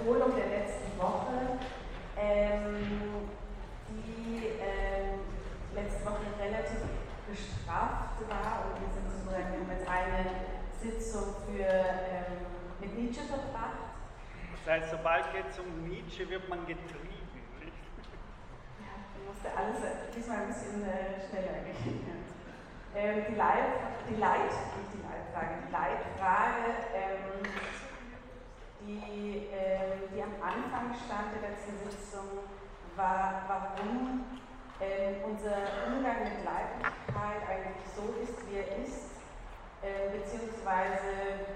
Wiederholung der letzten Woche, ähm, die ähm, letzte Woche relativ gestraft war und wir sind sozusagen mit einer Sitzung für, ähm, mit Nietzsche verbracht. Das heißt, sobald es um Nietzsche wird man getrieben. Nicht? Ja, ich musste alles diesmal ein bisschen äh, schneller gehen. Ähm, die, Leit, die nicht die Leitfrage, die Leitfrage, ähm, die, äh, die am Anfang stand der letzten Sitzung, war, warum äh, unser Umgang mit Leiblichkeit eigentlich so ist, wie er ist, äh, beziehungsweise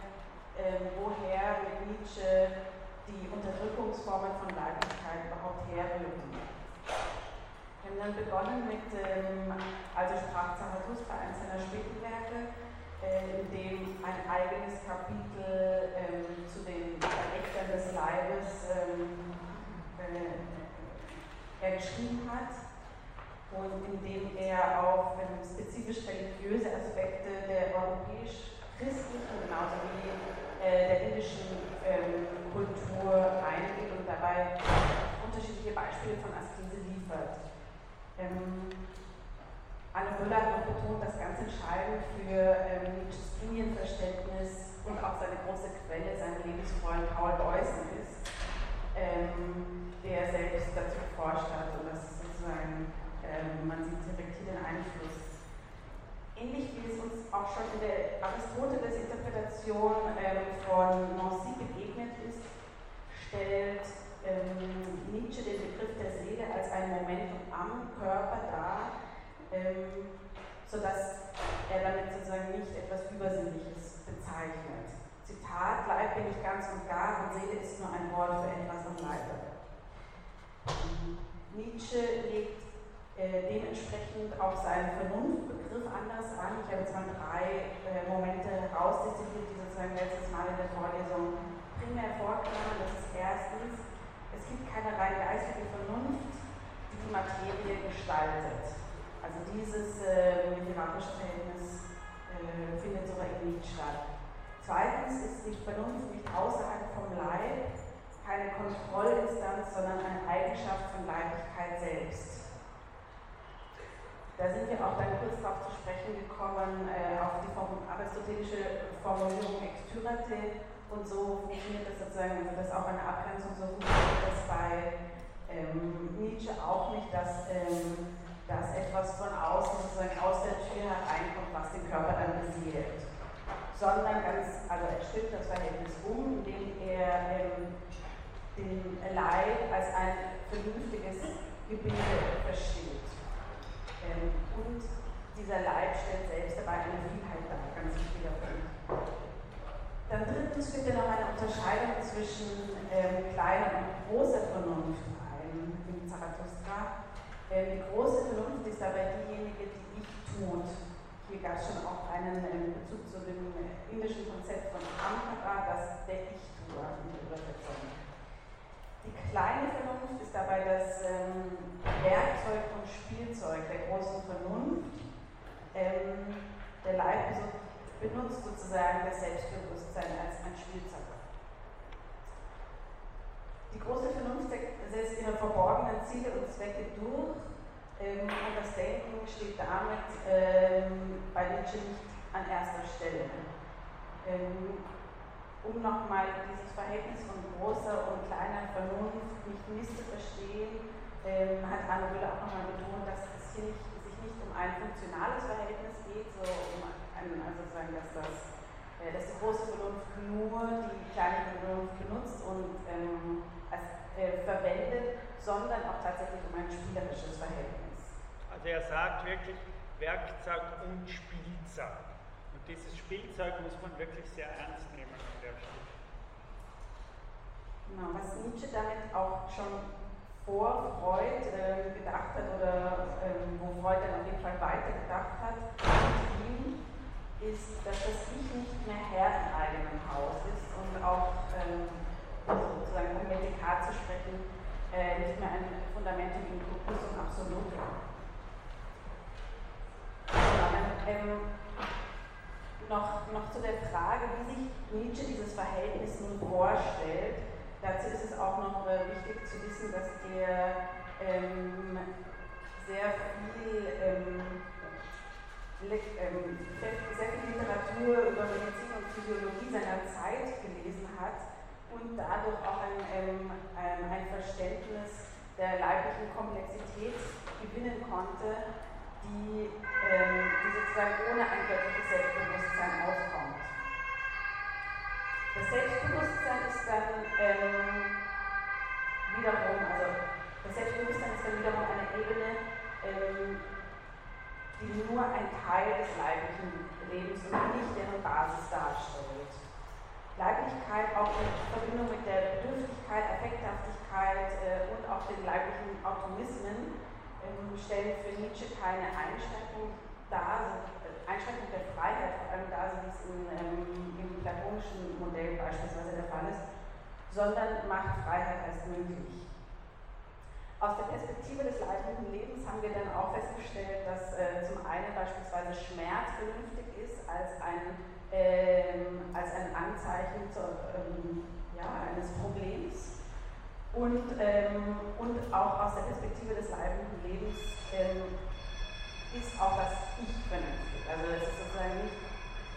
äh, woher mit Nietzsche die Unterdrückungsformen von Leiblichkeit überhaupt herrühren. Wir haben dann begonnen mit, ähm, also sprach Zarathustra, eines seiner späten Werke, äh, in dem ein eigenes Kapitel ähm, zu den Verrechtern des Leibes ähm, äh, er geschrieben hat und in dem er auf spezifisch religiöse Aspekte der europäisch-christlichen genauso wie äh, der indischen ähm, Kultur eingeht und dabei unterschiedliche Beispiele von Askese liefert. Ähm, Anne Müller hat noch betont, dass ganz entscheidend für ähm, Nietzsches Linienverständnis und auch seine große Quelle sein Lebensfreund Paul Beuys ist, ähm, der selbst dazu geforscht hat und das sozusagen, ähm, man sieht direkt hier den Einfluss. Ähnlich wie es uns auch schon in der Aristoteles-Interpretation ähm, von Nancy begegnet ist, stellt ähm, Nietzsche den Begriff der Seele als ein Momentum am Körper dar, ähm, sodass er damit sozusagen nicht etwas Übersinnliches bezeichnet. Zitat, Leib bin ich ganz und gar und Seele ist nur ein Wort für etwas am Leibe. Nietzsche legt äh, dementsprechend auch seinen Vernunftbegriff anders an. Ich habe jetzt mal drei äh, Momente herausdestilliert, die sozusagen letztes Mal in der Vorlesung primär vorkamen. Das ist erstens es gibt keine rein geistige Vernunft, die die Materie gestaltet. Dieses äh, Verhältnis äh, findet so eben nicht statt. Zweitens ist die Vernunft nicht außerhalb vom Leib, keine Kontrollinstanz, sondern eine Eigenschaft von Leiblichkeit selbst. Da sind wir auch dann kurz darauf zu sprechen gekommen, äh, auf die aristotelische Formulierung extyrate, und so funktioniert das sozusagen, also das ist auch eine Abgrenzung, so funktioniert das bei ähm, Nietzsche auch nicht, dass, ähm, etwas von außen sozusagen aus der Tür hereinkommt, was den Körper dann beseelt. Sondern ganz, also er stimmt das Verhältnis um, indem er ähm, den Leib als ein vernünftiges Gebilde versteht. Ähm, und dieser Leib stellt selbst dabei eine Vielheit dar, ganz wichtiger Punkt. Dann drittens führt er noch eine Unterscheidung zwischen ähm, kleiner und großer Vernunft ein in Zarathustra. Ähm, die große Vernunft ist dabei diejenige, die ich tut. Hier gab es schon auch einen Bezug zu dem indischen Konzept von Ankara, das der Ich-Tuer in der Übersetzung. Die kleine Vernunft ist dabei das ähm, Werkzeug und Spielzeug der großen Vernunft. Ähm, der Leib benutzt sozusagen das Selbstbewusstsein als ein Spielzeug. Die große Vernunft setzt ihre verborgenen Ziele und Zwecke durch ähm, und das Denken steht damit ähm, bei Nietzsche nicht an erster Stelle. Ähm, um nochmal dieses Verhältnis von großer und kleiner Vernunft nicht misszuverstehen, ähm, hat Anne Müller auch nochmal betont, dass es hier nicht, sich nicht um ein funktionales Verhältnis geht, so um ein, also sagen, dass, das, äh, dass die große Vernunft nur die kleine Vernunft benutzt und ähm, äh, verwendet, sondern auch tatsächlich um ein spielerisches Verhältnis. Also er sagt wirklich Werkzeug und Spielzeug. Und dieses Spielzeug muss man wirklich sehr ernst nehmen an der Stelle. Genau, was Nietzsche damit auch schon vor Freud äh, gedacht hat oder äh, wo Freud dann auf jeden Fall weitergedacht hat, ist, dass das Ich nicht mehr Herr im eigenen Haus ist und auch, ähm, sozusagen um mit Descartes zu sprechen, äh, nicht mehr ein Fundamentum in Corpusum Absolutum. Ähm, noch, noch zu der Frage, wie sich Nietzsche dieses Verhältnis nun vorstellt. Dazu ist es wichtig zu wissen, dass er ähm, sehr viel ähm, ähm, sehr viel Literatur über Medizin und Physiologie seiner Zeit und dadurch auch ein, ähm, ein Verständnis der leiblichen Komplexität gewinnen konnte, die, ähm, die sozusagen ohne ein göttliches Selbstbewusstsein aufkommt. Das Selbstbewusstsein ist dann ähm, wiederum, also das Selbstbewusstsein ist dann wiederum eine Ebene, ähm, die nur ein Teil des leiblichen Lebens und nicht deren Basis darstellt. Leiblichkeit auch in Verbindung mit der Bedürftigkeit, Affekthaftigkeit äh, und auch den leiblichen Automismen ähm, stellen für Nietzsche keine Einschränkung dar, also Einschränkung der Freiheit, vor allem da, wie es in, ähm, im platonischen Modell beispielsweise der Fall ist, sondern macht Freiheit erst möglich. Aus der Perspektive des leiblichen Lebens haben wir dann auch festgestellt, dass äh, zum einen beispielsweise Schmerz vernünftig ist als ein ähm, als ein Anzeichen zu, ähm, ja, eines Problems und, ähm, und auch aus der Perspektive des leibenden Lebens ähm, ist auch das Ich vernünftig. Also es ist sozusagen nicht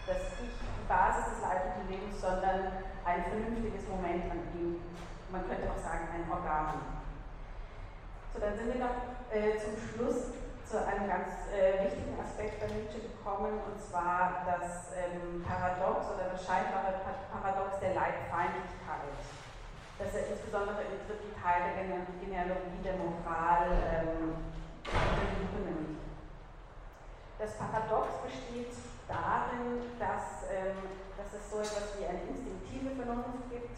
das Ich die Basis des leibenden Lebens, sondern ein vernünftiges Moment an ihm. Man könnte auch sagen, ein Organ. So, dann sind wir noch äh, zum Schluss zu einem ganz äh, wichtigen Aspekt bei Nietzsche gekommen, und zwar das ähm, Paradox oder das scheinbare Paradox der Leibfeindlichkeit, das er insbesondere im dritten Teil der Genealogie der Moral ähm, nimmt. Das Paradox besteht darin, dass, ähm, dass es so etwas wie eine instinktive Vernunft gibt,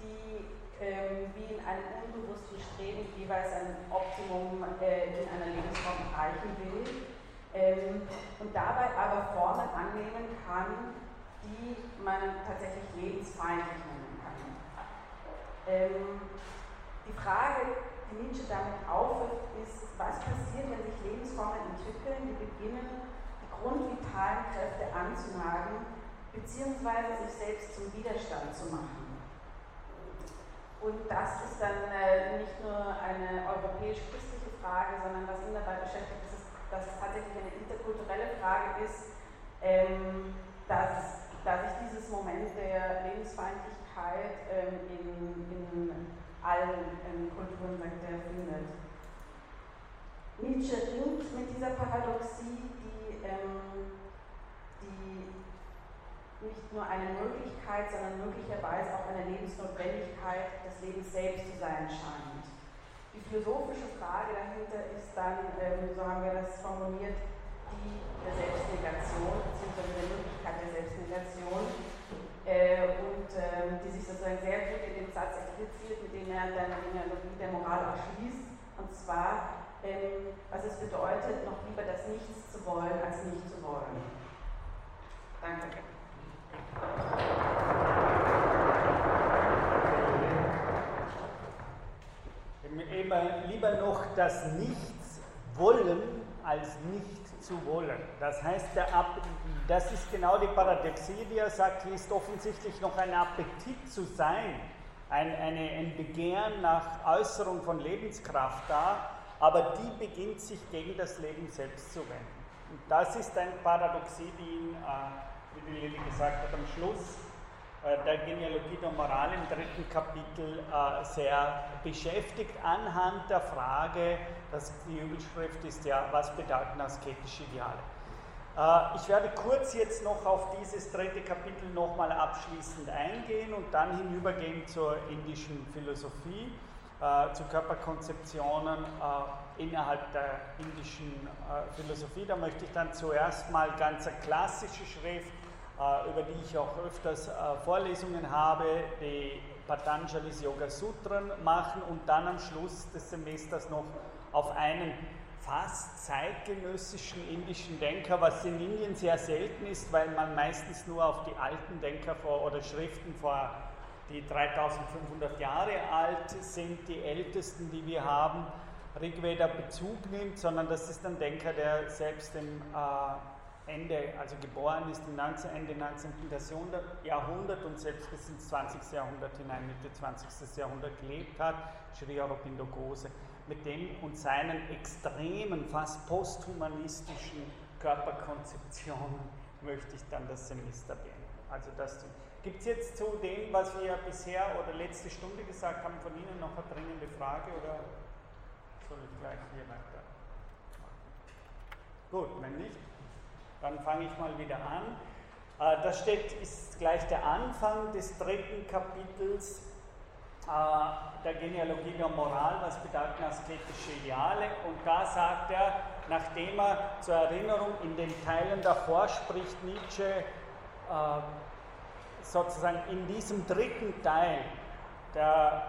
die ähm, wie in einem unbewussten Streben jeweils ein Optimum äh, in einer Lebensform erreichen will ähm, und dabei aber Formen annehmen kann, die man tatsächlich lebensfeindlich nennen kann. Ähm, die Frage, die Nietzsche damit aufwirft, ist, was passiert, wenn sich Lebensformen entwickeln, die beginnen, die grundvitalen Kräfte anzunagen, beziehungsweise sich selbst zum Widerstand zu machen. Und das ist dann äh, nicht nur eine europäisch-christliche Frage, sondern was ihn dabei beschäftigt, ist, dass es tatsächlich eine interkulturelle Frage ist, ähm, dass, dass sich dieses Moment der Lebensfeindlichkeit ähm, in, in allen in Kulturen sagt er, findet. Nietzsche ringt mit dieser Paradoxie, die, ähm, die nicht nur eine Möglichkeit, sondern möglicherweise auch eine Lebensnotwendigkeit des Lebens selbst zu sein scheint. Die philosophische Frage dahinter ist dann, ähm, so haben wir das formuliert, die der Selbstnegation, beziehungsweise der Möglichkeit der Selbstnegation, äh, und äh, die sich sozusagen sehr gut in dem Satz expliziert, mit dem er dann die Analogie der Moral auch schließt, und zwar, ähm, was es bedeutet, noch lieber das Nichts zu wollen, als nicht zu wollen. Danke. Immer lieber noch das Nichts wollen als nicht zu wollen. Das heißt, das ist genau die Paradoxie, die er sagt, hier ist offensichtlich noch ein Appetit zu sein, ein, eine, ein Begehren nach Äußerung von Lebenskraft da, aber die beginnt sich gegen das Leben selbst zu wenden. Und das ist ein Paradoxie, die ihn äh, wie die Lili gesagt hat, am Schluss der Genealogie der Moral im dritten Kapitel äh, sehr beschäftigt anhand der Frage, dass die Überschrift ist ja, was bedeuten asketische Ideale? Äh, ich werde kurz jetzt noch auf dieses dritte Kapitel nochmal abschließend eingehen und dann hinübergehen zur indischen Philosophie, zu Körperkonzeptionen innerhalb der indischen Philosophie. Da möchte ich dann zuerst mal ganz klassische Schrift äh, über die ich auch öfters äh, Vorlesungen habe, die Patanjali's Yoga Sutren machen und dann am Schluss des Semesters noch auf einen fast zeitgenössischen indischen Denker, was in Indien sehr selten ist, weil man meistens nur auf die alten Denker vor, oder Schriften vor die 3500 Jahre alt sind, die ältesten, die wir haben, Rigveda Bezug nimmt, sondern das ist ein Denker, der selbst im äh, Ende, also geboren ist im 19, Ende 19. Jahrhundert und selbst bis ins 20. Jahrhundert hinein, Mitte 20. Jahrhundert gelebt hat, Sri Aurobindo Gose, mit dem und seinen extremen, fast posthumanistischen Körperkonzeptionen möchte ich dann das Semester beenden. Also das Gibt es jetzt zu dem, was wir bisher oder letzte Stunde gesagt haben, von Ihnen noch eine dringende Frage oder soll ich gleich hier weiter? Gut, wenn nicht, dann fange ich mal wieder an. Äh, das steht, ist gleich der Anfang des dritten Kapitels äh, der Genealogie der Moral, was bedeuten asketische Ideale. Und da sagt er, nachdem er zur Erinnerung in den Teilen davor spricht, Nietzsche äh, sozusagen in diesem dritten Teil der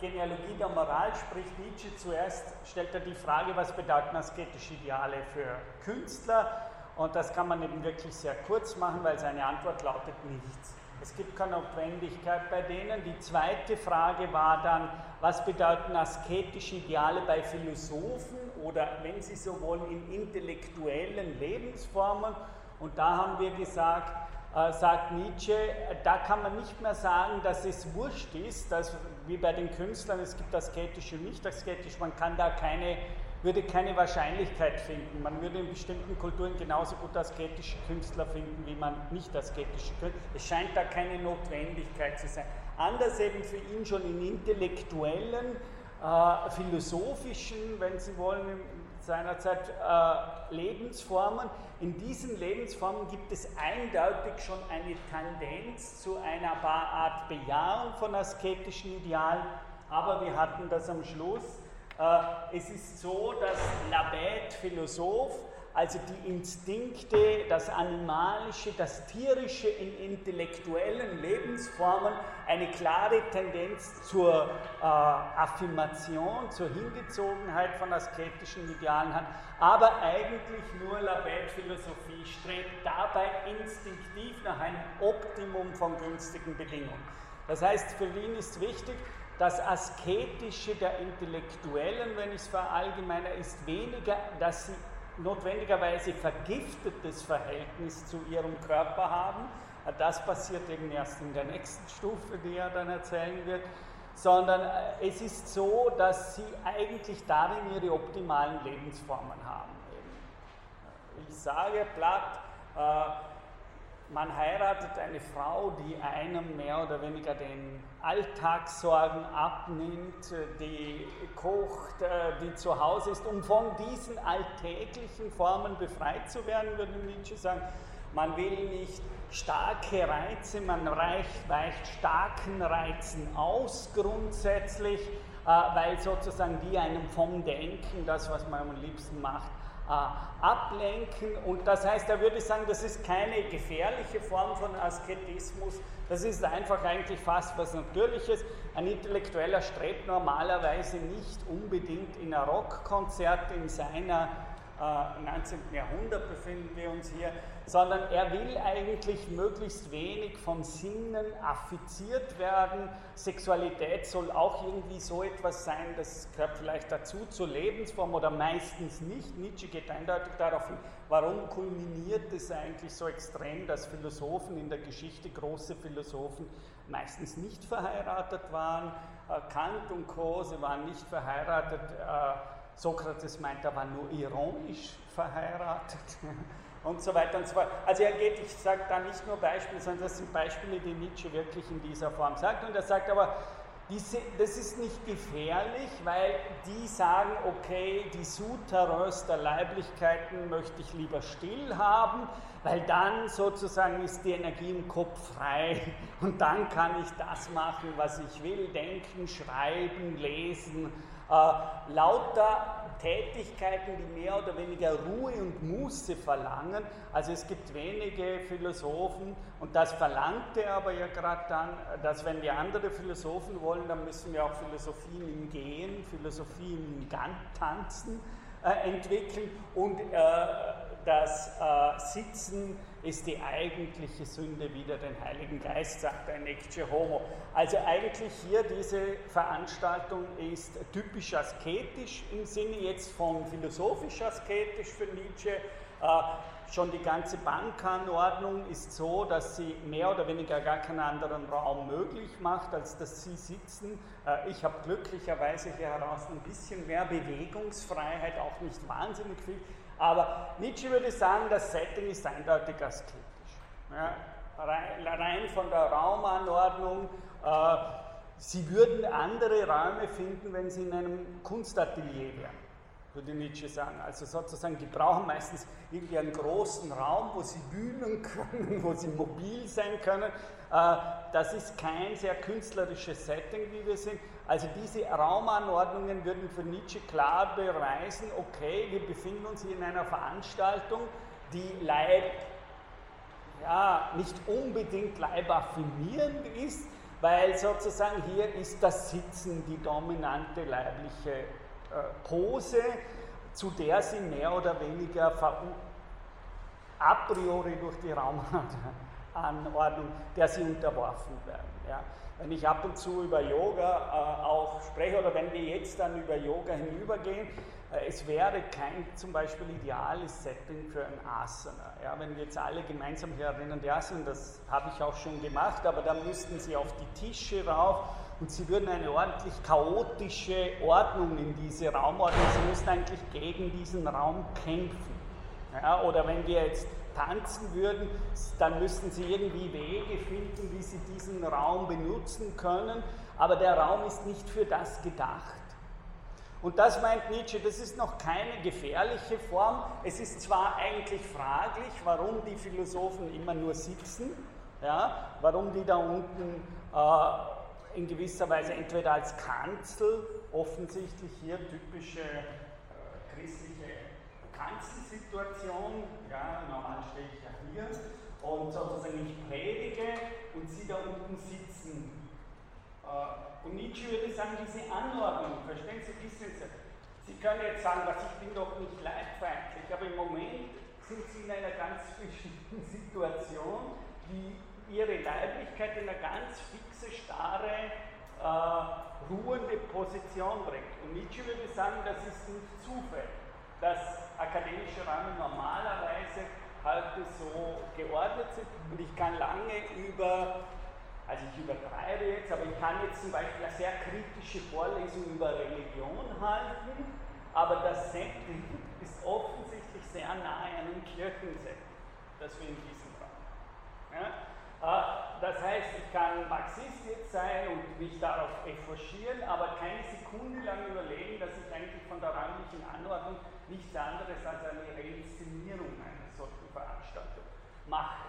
Genealogie der Moral spricht Nietzsche zuerst, stellt er die Frage, was bedeuten asketische Ideale für Künstler? Und das kann man eben wirklich sehr kurz machen, weil seine Antwort lautet nichts. Es gibt keine Notwendigkeit bei denen. Die zweite Frage war dann, was bedeuten asketische Ideale bei Philosophen oder, wenn Sie so wollen, in intellektuellen Lebensformen? Und da haben wir gesagt, äh, sagt Nietzsche, da kann man nicht mehr sagen, dass es wurscht ist, dass, wie bei den Künstlern, es gibt asketisch und nicht asketisch, man kann da keine, würde keine Wahrscheinlichkeit finden. Man würde in bestimmten Kulturen genauso gut asketische Künstler finden, wie man nicht asketische Künstler. Es scheint da keine Notwendigkeit zu sein. Anders eben für ihn schon in intellektuellen, äh, philosophischen, wenn Sie wollen, seinerzeit äh, Lebensformen. In diesen Lebensformen gibt es eindeutig schon eine Tendenz zu einer Art Bejahung von asketischen Idealen, aber wir hatten das am Schluss. Äh, es ist so, dass Labet, Philosoph, also die Instinkte, das Animalische, das Tierische in intellektuellen Lebensformen eine klare Tendenz zur äh, Affirmation, zur Hingezogenheit von asketischen Idealen hat, aber eigentlich nur Labet-Philosophie strebt dabei instinktiv nach einem Optimum von günstigen Bedingungen. Das heißt, für ihn ist wichtig, das Asketische der Intellektuellen, wenn ich es verallgemeine, ist weniger, dass sie notwendigerweise vergiftetes Verhältnis zu ihrem Körper haben. Das passiert eben erst in der nächsten Stufe, die er dann erzählen wird. Sondern äh, es ist so, dass sie eigentlich darin ihre optimalen Lebensformen haben. Ich sage platt, äh, man heiratet eine Frau, die einem mehr oder weniger den Alltagssorgen abnimmt, die kocht, äh, die zu Hause ist, um von diesen alltäglichen Formen befreit zu werden, würde Nietzsche sagen. Man will nicht starke Reize, man reicht, weicht starken Reizen aus grundsätzlich, äh, weil sozusagen die einem vom Denken, das, was man am liebsten macht, ablenken. Und das heißt, er würde sagen, das ist keine gefährliche Form von Asketismus, das ist einfach eigentlich fast was Natürliches. Ein Intellektueller strebt normalerweise nicht unbedingt in ein Rockkonzert in seiner äh, 19. Jahrhundert befinden wir uns hier, sondern er will eigentlich möglichst wenig von Sinnen affiziert werden. Sexualität soll auch irgendwie so etwas sein, das gehört vielleicht dazu zur Lebensform oder meistens nicht. Nietzsche geht eindeutig darauf hin, warum kulminiert es eigentlich so extrem, dass Philosophen in der Geschichte, große Philosophen, meistens nicht verheiratet waren. Äh, Kant und Co., sie waren nicht verheiratet. Äh, Sokrates meint, er war nur ironisch verheiratet und so weiter und so fort. Also er geht, ich sage da nicht nur Beispiele, sondern das sind Beispiele, die Nietzsche wirklich in dieser Form sagt. Und er sagt aber, diese, das ist nicht gefährlich, weil die sagen, okay, die Souterrains der Leiblichkeiten möchte ich lieber still haben, weil dann sozusagen ist die Energie im Kopf frei und dann kann ich das machen, was ich will, denken, schreiben, lesen, äh, lauter Tätigkeiten, die mehr oder weniger Ruhe und Muße verlangen. Also es gibt wenige Philosophen, und das verlangte aber ja gerade dann, dass wenn wir andere Philosophen wollen, dann müssen wir auch Philosophien im Gehen, Philosophien im Tanzen äh, entwickeln und äh, das äh, Sitzen ist die eigentliche Sünde wieder den Heiligen Geist, sagt ein Ecce Homo. Also eigentlich hier diese Veranstaltung ist typisch asketisch im Sinne jetzt von philosophisch asketisch für Nietzsche, Äh, schon die ganze Bankanordnung ist so, dass sie mehr oder weniger gar keinen anderen Raum möglich macht, als dass sie sitzen. Äh, ich habe glücklicherweise hier heraus ein bisschen mehr Bewegungsfreiheit, auch nicht wahnsinnig viel. Aber Nietzsche würde sagen, das Setting ist eindeutig asketisch. Ja, rein von der Raumanordnung. Äh, sie würden andere Räume finden, wenn sie in einem Kunstatelier wären würde Nietzsche sagen. Also sozusagen, die brauchen meistens irgendwie einen großen Raum, wo sie bühnen können, wo sie mobil sein können. Äh, das ist kein sehr künstlerisches Setting, wie wir sind. Also diese Raumanordnungen würden für Nietzsche klar beweisen, okay, wir befinden uns hier in einer Veranstaltung, die Leib, ja, nicht unbedingt leibaffinierend ist, weil sozusagen hier ist das Sitzen die dominante leibliche äh, Pose, zu der sie mehr oder weniger a priori durch die Raumanordnung, der sie unterworfen werden. Ja. Wenn ich ab und zu über Yoga äh, auch spreche oder wenn wir jetzt dann über Yoga hinübergehen, äh, es wäre kein zum Beispiel ideales Setting für ein Asana. Ja, wenn wir jetzt alle gemeinsam hier erinnern, die Asana, das habe ich auch schon gemacht, aber dann müssten sie auf die Tische rauf und sie würden eine ordentlich chaotische Ordnung in diese Raumordnung, sie müssten eigentlich gegen diesen Raum kämpfen. Ja, oder wenn wir jetzt tanzen würden, dann müssten sie irgendwie Wege finden, wie sie diesen Raum benutzen können, aber der Raum ist nicht für das gedacht. Und das meint Nietzsche, das ist noch keine gefährliche Form. Es ist zwar eigentlich fraglich, warum die Philosophen immer nur sitzen, ja, warum die da unten äh, in gewisser Weise entweder als Kanzel, offensichtlich hier typische äh, christliche Kanzelsituation, ja, normal stehe ich ja hier, und sozusagen ich predige und sie da unten sitzen. Äh, und Nietzsche würde sagen, diese Anordnung, verstehen Sie, wissen Sie, Sie können jetzt sagen, was ich bin doch nicht leibfeindlich, aber im Moment sind Sie in einer ganz bestimmten Situation, die ihre Leiblichkeit in eine ganz fixe, starre, äh, ruhende Position bringt. Und Nietzsche würde sagen, das ist nicht Zufall, dass akademische Räume normalerweise heute so geordnet sind. Und ich kann lange über, also ich übertreibe jetzt, aber ich kann jetzt zum Beispiel eine sehr kritische Vorlesung über Religion halten, aber das Setting ist offensichtlich sehr nahe an einem Kirchensetting, das wir in diesem Raum. Ja? Ah, das heißt, ich kann Marxist jetzt sein und mich darauf efforchieren, aber keine Sekunde lang überlegen, dass ich eigentlich von der räumlichen Anordnung nichts anderes als eine Reinszenierung einer solchen Veranstaltung mache.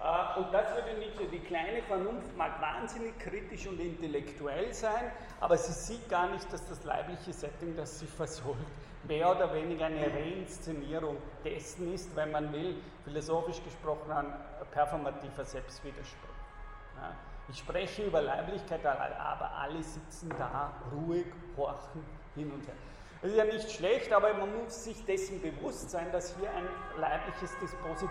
Ah, und das würde so, die kleine Vernunft mag wahnsinnig kritisch und intellektuell sein, aber sie sieht gar nicht, dass das leibliche Setting, das sie versorgt, mehr oder weniger eine Reinszenierung dessen ist, wenn man will, philosophisch gesprochen, ein performativer Selbstwiderspruch. Ich spreche über Leiblichkeit, aber alle sitzen da ruhig, horchen hin und her. Das ist ja nicht schlecht, aber man muss sich dessen bewusst sein, dass hier ein leibliches Dispositiv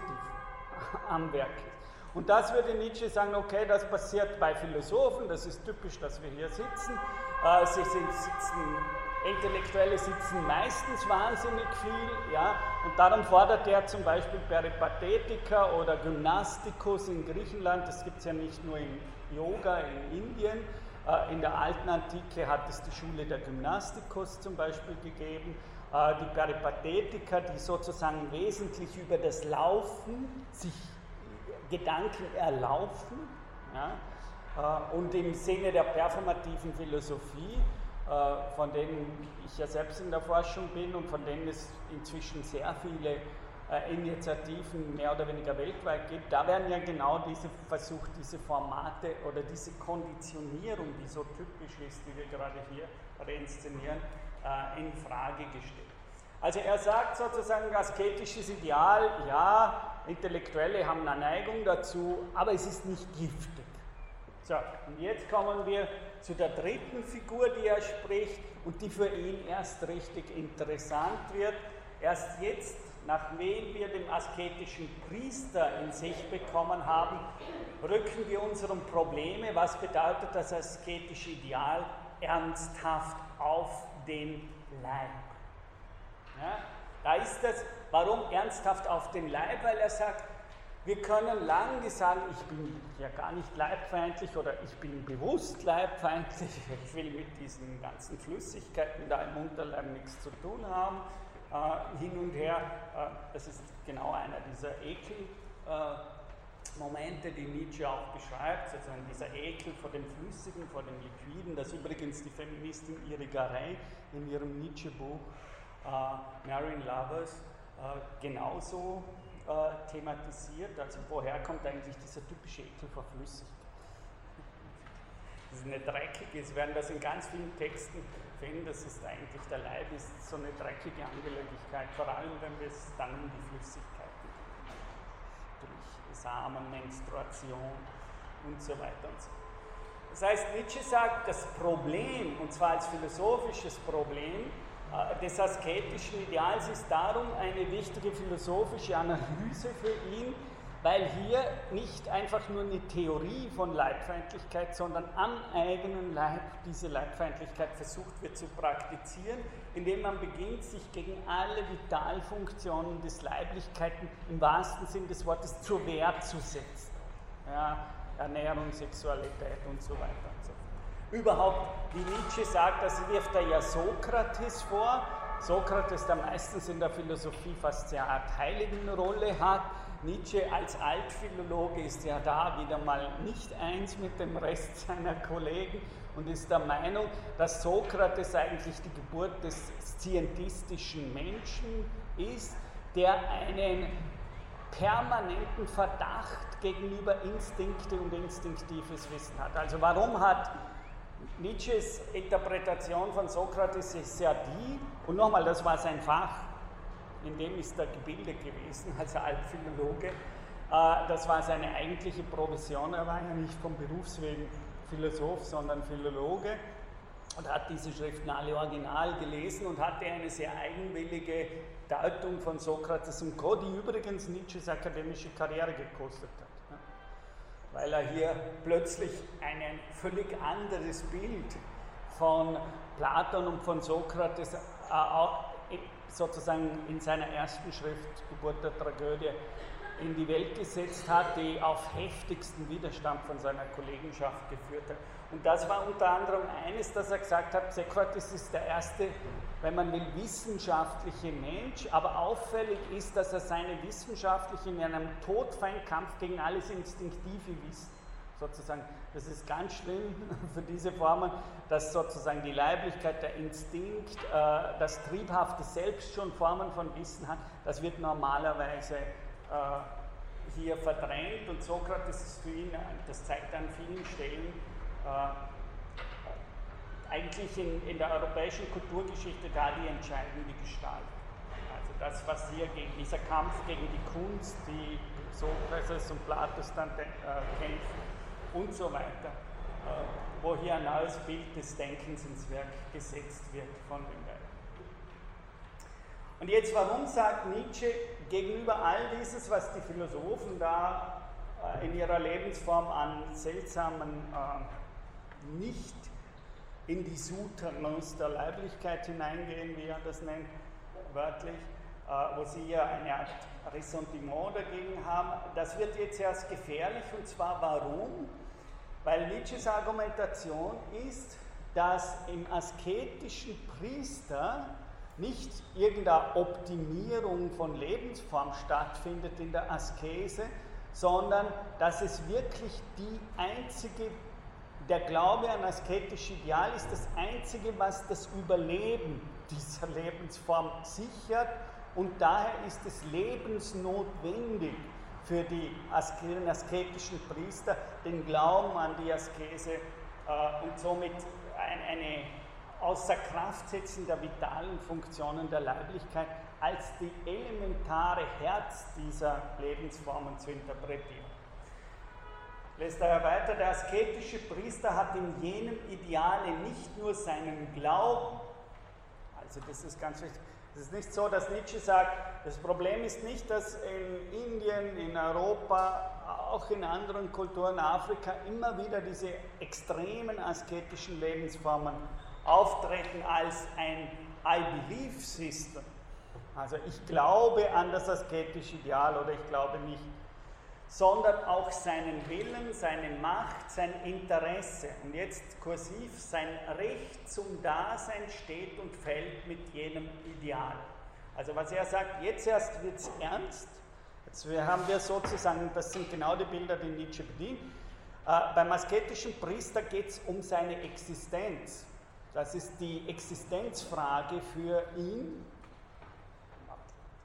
am Werk ist. Und das würde Nietzsche sagen, okay, das passiert bei Philosophen, das ist typisch, dass wir hier sitzen. Äh, sie sind, sitzen Intellektuelle sitzen meistens wahnsinnig viel, ja, und darum fordert er zum Beispiel Peripathetiker oder Gymnastikus in Griechenland, das gibt es ja nicht nur im Yoga in Indien, äh, in der alten Antike hat es die Schule der Gymnastikus zum Beispiel gegeben, die Peripathetiker, die sozusagen wesentlich über das Laufen sich Gedanken erlaufen, ja, äh, und im Sinne der performativen Philosophie äh, von denen ich ja selbst in der Forschung bin und von denen es inzwischen sehr viele äh, Initiativen mehr oder weniger weltweit gibt, da werden ja genau diese versucht, diese Formate oder diese Konditionierung, die so typisch ist, die wir gerade hier reinszenieren, äh, in Frage gestellt. Also er sagt sozusagen, asketisches Ideal, ja, Intellektuelle haben eine Neigung dazu, aber es ist nicht giftig. So, und jetzt kommen wir zu der dritten Figur, die er spricht und die für ihn erst richtig interessant wird. Erst jetzt, nachdem wir den asketischen Priester in sich bekommen haben, rücken wir unseren Probleme, was bedeutet das asketische Ideal, ernsthaft auf den Leib. Ja? Da ist das, warum ernsthaft auf den Leib, weil er sagt, wir können lange sagen, ich bin ja gar nicht leibfeindlich oder ich bin bewusst leibfeindlich, ich will mit diesen ganzen Flüssigkeiten da im Unterleib nichts zu tun haben, äh, hin und her. Äh, das ist genau einer dieser Ekelmomente, äh, die Nietzsche auch beschreibt, sozusagen dieser Ekel vor dem Flüssigen, vor dem Liquiden, das übrigens die Feministin Irigaray in ihrem Nietzsche-Buch äh, Marion Lovers äh, genauso äh, thematisiert. Also woher kommt eigentlich dieser typische Ekel vor Flüssigkeit? Das ist eine dreckige, Sie werden das in ganz vielen Texten finden, das ist eigentlich, der Leib ist so eine dreckige Angelegenheit, vor allem wenn wir es dann um die Flüssigkeiten durch Samen, Menstruation und so weiter und so Das heißt, Nietzsche sagt, das Problem, und zwar als philosophisches Problem, äh, des asketischen Ideals ist darum eine wichtige philosophische Analyse für ihn, weil hier nicht einfach nur eine Theorie von Leibfeindlichkeit, sondern am eigenen Leib diese Leibfeindlichkeit versucht wird zu praktizieren, indem man beginnt, sich gegen alle Vitalfunktionen des Leiblichkeiten im wahrsten Sinn des Wortes zur Wehr zu setzen. Ja, Ernährung, Sexualität und so weiter überhaupt, wie Nietzsche sagt, das wirft er ja Sokrates vor. Sokrates, der meistens in der Philosophie fast sehr Art Heiligenrolle hat. Nietzsche als Altphilologe ist ja da wieder mal nicht eins mit dem Rest seiner Kollegen und ist der Meinung, dass Sokrates eigentlich die Geburt des scientistischen Menschen ist, der einen permanenten Verdacht gegenüber Instinkte und instinktives Wissen hat. Also warum hat Nietzsches Interpretation von Sokrates ist ja die, und nochmal, das war sein Fach, in dem ist er gebildet gewesen als Altphilologe. Äh, das war seine eigentliche Profession. Er war ja nicht vom Berufswegen Philosoph, sondern Philologe und hat diese Schriften alle original gelesen und hatte eine sehr eigenwillige Deutung von Sokrates und Co., die übrigens Nietzsches akademische Karriere gekostet hat weil er hier plötzlich ein völlig anderes Bild von Platon und von Sokrates äh, sozusagen in seiner ersten Schrift Geburt der Tragödie in die Welt gesetzt hat, die auf heftigsten Widerstand von seiner Kollegenschaft geführt hat. Und das war unter anderem eines, dass er gesagt hat, Sokrates ist der erste, wenn man will, wissenschaftliche Mensch, aber auffällig ist, dass er seine wissenschaftliche in einem Todfeindkampf gegen alles instinktive Wissen sozusagen, das ist ganz schlimm für diese Formen, dass sozusagen die Leiblichkeit, der Instinkt, äh, das triebhafte Selbst schon Formen von Wissen hat, das wird normalerweise äh, hier verdrängt und Sokrates ist für ihn, das zeigt an vielen Stellen, äh, eigentlich in, in der europäischen Kulturgeschichte da die entscheidende Gestalt. Also das, was hier gegen dieser Kampf gegen die Kunst, die Sokrates und Platos dann äh, kämpfen und so weiter, äh, wo hier ein neues Bild des Denkens ins Werk gesetzt wird von den beiden. Und jetzt, warum sagt Nietzsche gegenüber all dieses, was die Philosophen da äh, in ihrer Lebensform an seltsamen, äh, nicht in die Souterrains der Leiblichkeit hineingehen, wie er das nennt, wörtlich, wo sie ja eine Art Ressentiment dagegen haben, das wird jetzt erst gefährlich und zwar warum? Weil Nietzsches Argumentation ist, dass im asketischen Priester nicht irgendeine Optimierung von Lebensform stattfindet in der Askese, sondern dass es wirklich die einzige, der Glaube an asketische Ideal ist das einzige, was das Überleben dieser Lebensform sichert. Und daher ist es lebensnotwendig für die asketischen Priester, den Glauben an die Askese äh, und somit eine außer Kraft setzen der vitalen Funktionen der Leiblichkeit als die elementare Herz dieser Lebensformen zu interpretieren. Lässt daher weiter, der asketische Priester hat in jenem Ideale nicht nur seinen Glauben, also das ist ganz wichtig, es ist nicht so, dass Nietzsche sagt, das Problem ist nicht, dass in Indien, in Europa, auch in anderen Kulturen, Afrika immer wieder diese extremen asketischen Lebensformen auftreten als ein I believe System, Also ich glaube an das asketische Ideal oder ich glaube nicht, sondern auch seinen Willen, seine Macht, sein Interesse und jetzt kursiv sein Recht zum Dasein steht und fällt mit jenem Ideal. Also was er sagt, jetzt erst wird es ernst. Jetzt haben wir sozusagen, das sind genau die Bilder, die Nietzsche bedient. Äh, beim asketischen Priester geht es um seine Existenz. Das ist die Existenzfrage für ihn,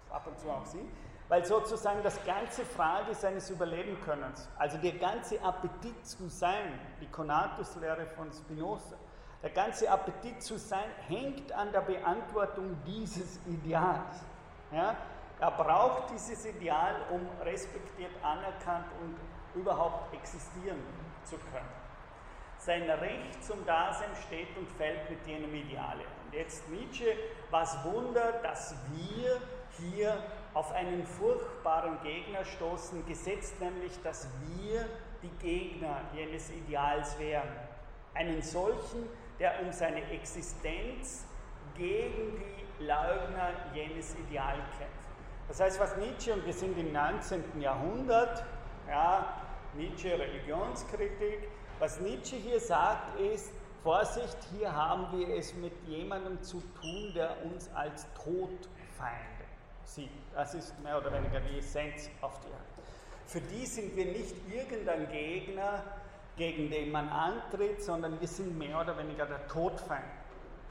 ab und zu auch sie, weil sozusagen das ganze Frage seines Überlebenkönnens, also der ganze Appetit zu sein, die Konatus-Lehre von Spinoza, der ganze Appetit zu sein, hängt an der Beantwortung dieses Ideals. Ja? Er braucht dieses Ideal, um respektiert, anerkannt und überhaupt existieren zu können. Sein Recht zum Dasein steht und fällt mit jenem Ideale. Und jetzt Nietzsche, was Wunder, dass wir hier auf einen furchtbaren Gegner stoßen, gesetzt nämlich, dass wir die Gegner jenes Ideals wären. Einen solchen, der um seine Existenz gegen die Leugner jenes Ideal kämpft. Das heißt, was Nietzsche, und wir sind im 19. Jahrhundert, ja, Nietzsche Religionskritik, was Nietzsche hier sagt ist, Vorsicht, hier haben wir es mit jemandem zu tun, der uns als Todfeinde sieht. Das ist mehr oder weniger die Essenz auf die Art. Für die sind wir nicht irgendein Gegner, gegen den man antritt, sondern wir sind mehr oder weniger der Todfeind,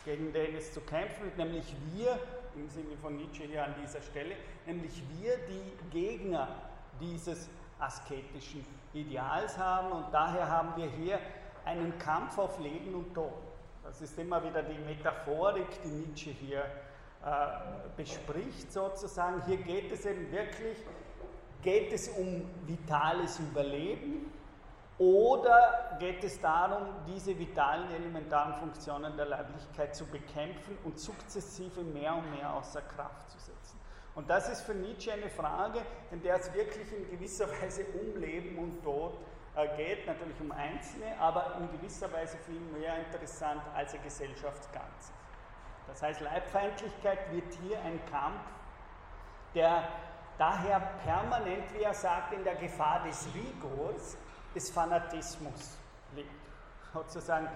gegen den es zu kämpfen wird, nämlich wir, im Sinne von Nietzsche hier an dieser Stelle, nämlich wir, die Gegner dieses asketischen Ideals haben und daher haben wir hier einen Kampf auf Leben und Tod. Das ist immer wieder die Metaphorik, die Nietzsche hier bespricht sozusagen. Hier geht es eben wirklich, geht es um vitales Überleben oder geht es darum, diese vitalen elementaren Funktionen der Leiblichkeit zu bekämpfen und sukzessive mehr und mehr außer Kraft zu setzen? Und das ist für Nietzsche eine Frage, in der es wirklich in gewisser Weise um Leben und Tod äh, geht, natürlich um Einzelne, aber in gewisser Weise viel mehr interessant als ein Gesellschaftsganzes. Das heißt, Leibfeindlichkeit wird hier ein Kampf, der daher permanent, wie er sagt, in der Gefahr des Rigors, des Fanatismus liegt. Sozusagen,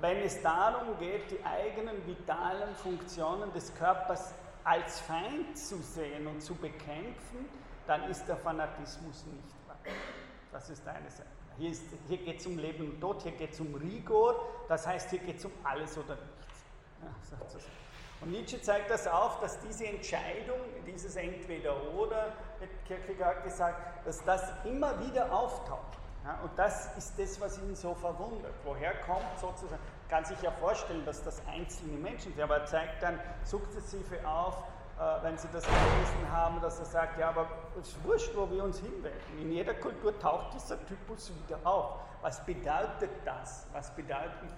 wenn es darum geht, die eigenen vitalen Funktionen des Körpers als Feind zu sehen und zu bekämpfen, dann ist der Fanatismus nicht wahr. Das ist eine Sache. Hier, hier geht es um Leben und Tod, hier geht es um Rigor, das heißt, hier geht es um alles oder nichts. Und Nietzsche zeigt das auf, dass diese Entscheidung, dieses Entweder-Oder, hat Kierkegaard gesagt, dass das immer wieder auftaucht. Ja, und das ist das, was ihn so verwundert. Woher kommt sozusagen, kann sich ja vorstellen, dass das einzelne Menschen sind, aber er zeigt dann sukzessive auf, äh, wenn Sie das gelesen haben, dass er sagt, ja, aber es ist wurscht, wo wir uns hinwenden. In jeder Kultur taucht dieser Typus wieder auf. Was bedeutet das? Was bedeuten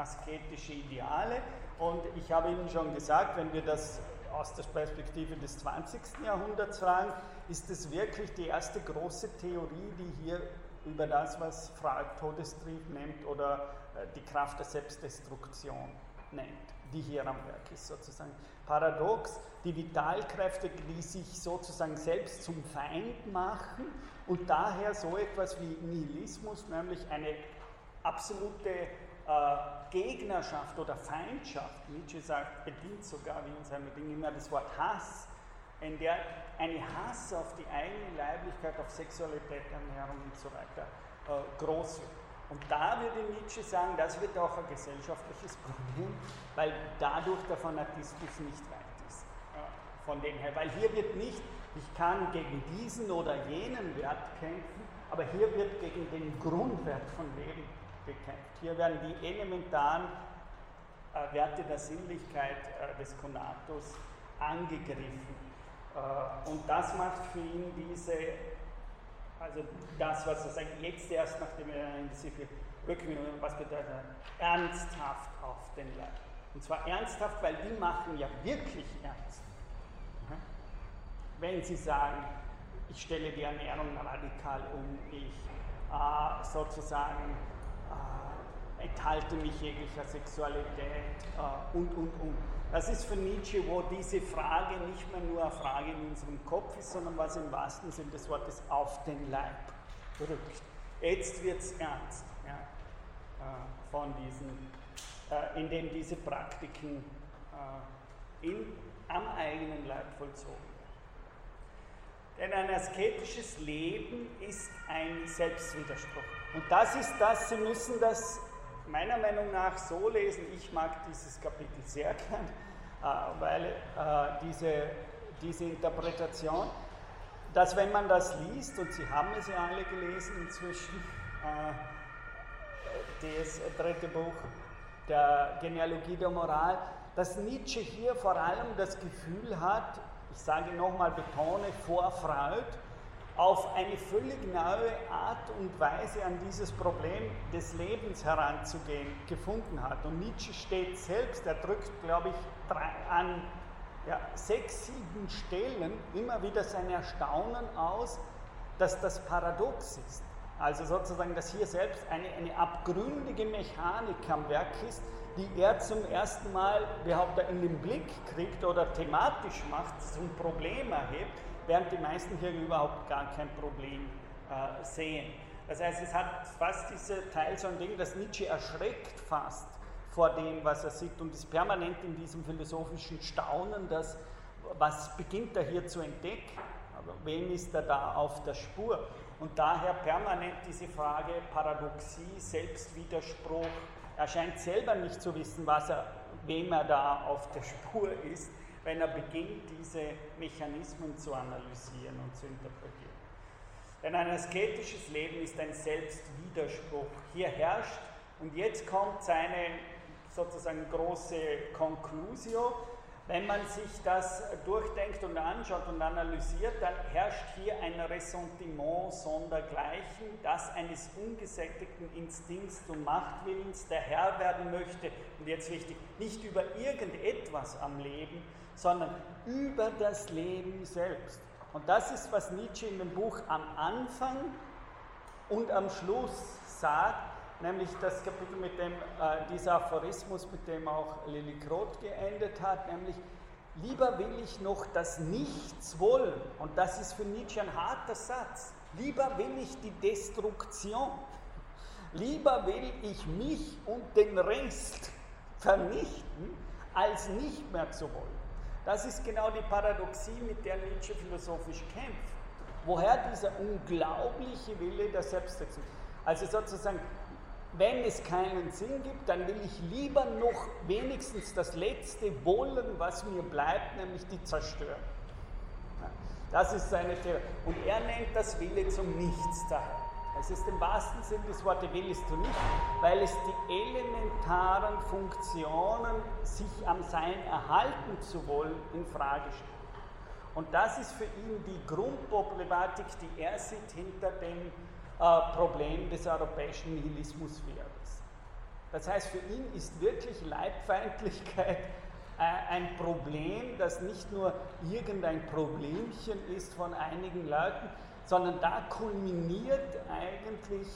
asketische Ideale? Und ich habe Ihnen schon gesagt, wenn wir das aus der Perspektive des 20. Jahrhunderts fragen, ist es wirklich die erste große Theorie, die hier über das, was Freud Todestrieb nennt oder äh, die Kraft der Selbstdestruktion nennt, die hier am Werk ist sozusagen. Paradox, die Vitalkräfte, die sich sozusagen selbst zum Feind machen und daher so etwas wie Nihilismus, nämlich eine absolute äh, Gegnerschaft oder Feindschaft, Nietzsche sagt, bedient sogar, wie in seinem Ding immer das Wort Hass, in der eine Hass auf die eigene Leiblichkeit, auf Sexualität, Ernährung und so weiter äh, groß wird. Und da würde Nietzsche sagen, das wird auch ein gesellschaftliches Problem, weil dadurch der Fanatismus nicht weit ist. Äh, von dem her, weil hier wird nicht, ich kann gegen diesen oder jenen Wert kämpfen, aber hier wird gegen den Grundwert von Leben gekämpft. Hier werden die elementaren äh, Werte der Sinnlichkeit äh, des Konatus angegriffen. Äh, und das macht für ihn diese, also das, was er sagt, jetzt erst, nachdem er in diese Rückmeldung, was bedeutet ernsthaft auf den Leib. Und zwar ernsthaft, weil die machen ja wirklich ernst. Wenn sie sagen, ich stelle die Ernährung radikal um, ich äh, sozusagen enthalte mich jeglicher Sexualität äh, und, und, und. Das ist für Nietzsche, wo diese Frage nicht mehr nur eine Frage in unserem Kopf ist, sondern was im wahrsten Sinne des Wortes auf den Leib rückt. Jetzt wird es ernst ja, äh, von diesen, äh, indem diese Praktiken in, am eigenen Leib vollzogen werden. Denn ein asketisches Leben ist ein Selbstwiderspruch. Und das ist das, Sie müssen das meiner Meinung nach so lesen. Ich mag dieses Kapitel sehr gern, äh, weil äh, diese, diese Interpretation, dass wenn man das liest, und Sie haben es ja alle gelesen inzwischen, äh, das dritte Buch der Genealogie der Moral, dass Nietzsche hier vor allem das Gefühl hat, ich sage nochmal, betone, vor Freud, auf eine völlig neue Art und Weise an dieses Problem des Lebens heranzugehen gefunden hat. Und Nietzsche steht selbst, er drückt, glaube ich, an ja, sechs, sieben Stellen immer wieder sein Erstaunen aus, dass das paradox ist. Also sozusagen, dass hier selbst eine, eine abgründige Mechanik am Werk ist, die er zum ersten Mal, behauptet in den Blick kriegt oder thematisch macht, zum Problem erhebt, während die meisten hier überhaupt gar kein Problem äh, sehen. Das heißt, es hat fast diese Teil so ein Ding, dass Nietzsche erschreckt fast vor dem, was er sieht und ist permanent in diesem philosophischen Staunen, dass, was beginnt er hier zu entdecken? Aber wem ist er da auf der Spur? Und daher permanent diese Frage Paradoxie, Selbstwiderspruch. Er scheint selber nicht zu wissen, was er, wem er da auf der Spur ist wenn er beginnt, diese Mechanismen zu analysieren und zu interpretieren. Denn ein asketisches Leben ist ein Selbstwiderspruch. Hier herrscht, und jetzt kommt seine sozusagen große Conclusio, wenn man sich das durchdenkt und anschaut und analysiert, dann herrscht hier ein Ressentiment sondergleichen, das eines ungesättigten Instinkts und Machtwillens, der Herr werden möchte, und jetzt wichtig, nicht über irgendetwas am Leben, sondern über das Leben selbst. Und das ist, was Nietzsche in dem Buch am Anfang und am Schluss sagt, nämlich das Kapitel mit dem, äh, dieser Aphorismus, mit dem auch Lilly Kroth geendet hat, nämlich lieber will ich noch das Nichts wollen, und das ist für Nietzsche ein harter Satz, lieber will ich die Destruktion, lieber will ich mich und den Rest vernichten, als nicht mehr zu wollen. Das ist genau die Paradoxie, mit der Nietzsche philosophisch kämpft. Woher dieser unglaubliche Wille der Selbstsetzung? Also sozusagen, wenn es keinen Sinn gibt, dann will ich lieber noch wenigstens das letzte wollen, was mir bleibt, nämlich die Zerstörung. Das ist seine Theorie. Und er nennt das Wille zum Nichts daher. Es ist im wahrsten Sinn des Wortes willst du nicht, weil es die elementaren Funktionen, sich am Sein erhalten zu wollen, in Frage stellt. Und das ist für ihn die Grundproblematik, die er sieht hinter dem äh, Problem des europäischen Nihilismus Nihilismuswerdes. Das heißt, für ihn ist wirklich Leibfeindlichkeit äh, ein Problem, das nicht nur irgendein Problemchen ist von einigen Leuten, sondern da kulminiert eigentlich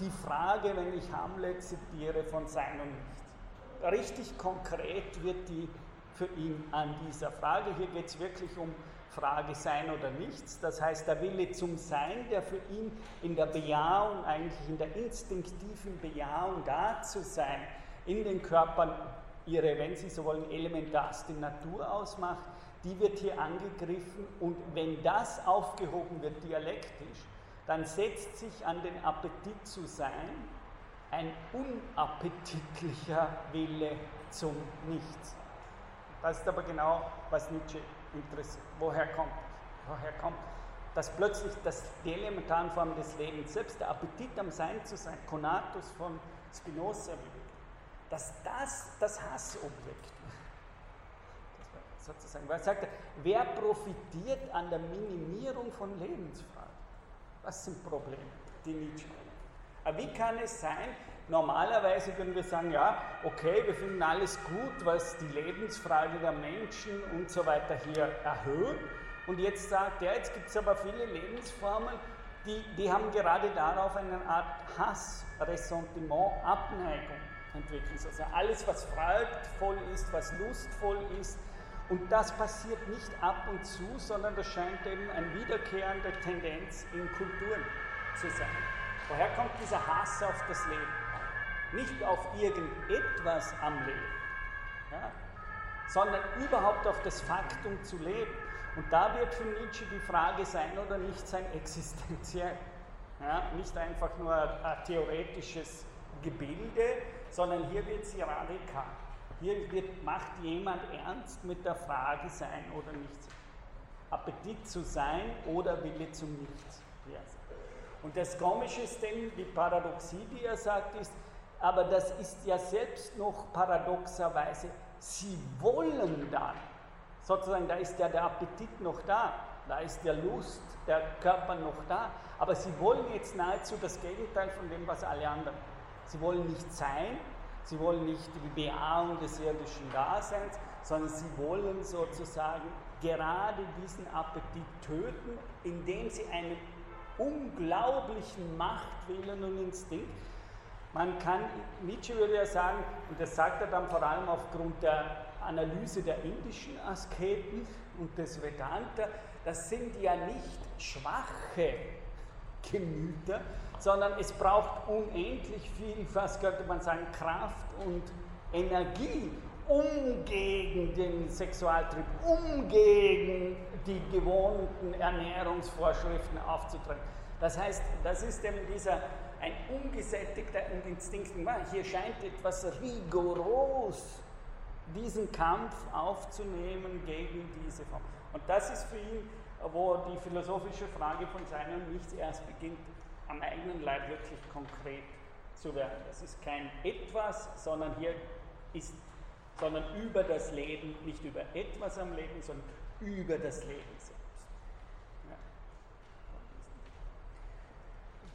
die Frage, wenn ich Hamlet zitiere, von Sein und Nichts. Richtig konkret wird die für ihn an dieser Frage. Hier geht es wirklich um Frage Sein oder Nichts. Das heißt, der Wille zum Sein, der für ihn in der Bejahung, eigentlich in der instinktiven Bejahung da zu sein, in den Körpern ihre, wenn Sie so wollen, elementarste Natur ausmacht, die wird hier angegriffen und wenn das aufgehoben wird dialektisch, dann setzt sich an den Appetit zu sein ein unappetitlicher Wille zum Nichts. Das ist aber genau, was Nietzsche interessiert. Woher kommt? Woher kommt dass plötzlich das, die elementaren Formen des Lebens, selbst der Appetit am Sein zu sein, Conatus von Spinoza, dass das das Hassobjekt sozusagen. Weil er sagt, wer profitiert an der Minimierung von Lebensfragen? Was sind Probleme, die Nietzsche Aber wie kann es sein, normalerweise würden wir sagen, ja, okay, wir finden alles gut, was die Lebensfrage der Menschen und so weiter hier erhöht. Und jetzt sagt er, jetzt gibt es aber viele Lebensformen, die, die haben gerade darauf eine Art Hass, Ressentiment, Abneigung entwickeln. Also alles, was freudvoll ist, was lustvoll ist. Und das passiert nicht ab und zu, sondern das scheint eben eine wiederkehrende Tendenz in Kulturen zu sein. Woher kommt dieser Hass auf das Leben? Nicht auf irgendetwas am Leben, ja, sondern überhaupt auf das Faktum zu leben. Und da wird für Nietzsche die Frage sein oder nicht sein existenziell. Ja, nicht einfach nur ein theoretisches Gebilde, sondern hier wird sie radikal. Hier wird, macht jemand ernst mit der Frage sein oder nicht sein. Appetit zu sein oder Wille zum Nichts. Und das Komische ist denn, die Paradoxie, die er sagt, ist, aber das ist ja selbst noch paradoxerweise, sie wollen dann, sozusagen, da ist ja der Appetit noch da, da ist der Lust, der Körper noch da, aber sie wollen jetzt nahezu das Gegenteil von dem, was alle anderen. Sie wollen nicht sein, sie wollen nicht die Bejagung des irdischen Daseins, sondern sie wollen sozusagen gerade diesen Appetit töten, indem sie einen unglaublichen Machtwillen und Instinkt, man kann, Nietzsche würde ja sagen, und das sagt er dann vor allem aufgrund der Analyse der indischen Asketen und des Vedanta, das sind ja nicht schwache Gemüter, sondern es braucht unendlich viel, fast könnte man sagen, Kraft und Energie, um gegen den Sexualtrieb, um gegen die gewohnten Ernährungsvorschriften aufzutreten. Das heißt, das ist eben dieser ein ungesättigter Instinkt. Hier scheint etwas rigoros diesen Kampf aufzunehmen gegen diese Form. Und das ist für ihn, wo die philosophische Frage von seinem Nichts erst beginnt, am eigenen Leib wirklich konkret zu werden. Das ist kein etwas, sondern hier ist, sondern über das Leben, nicht über etwas am Leben, sondern über das Leben selbst. Ja.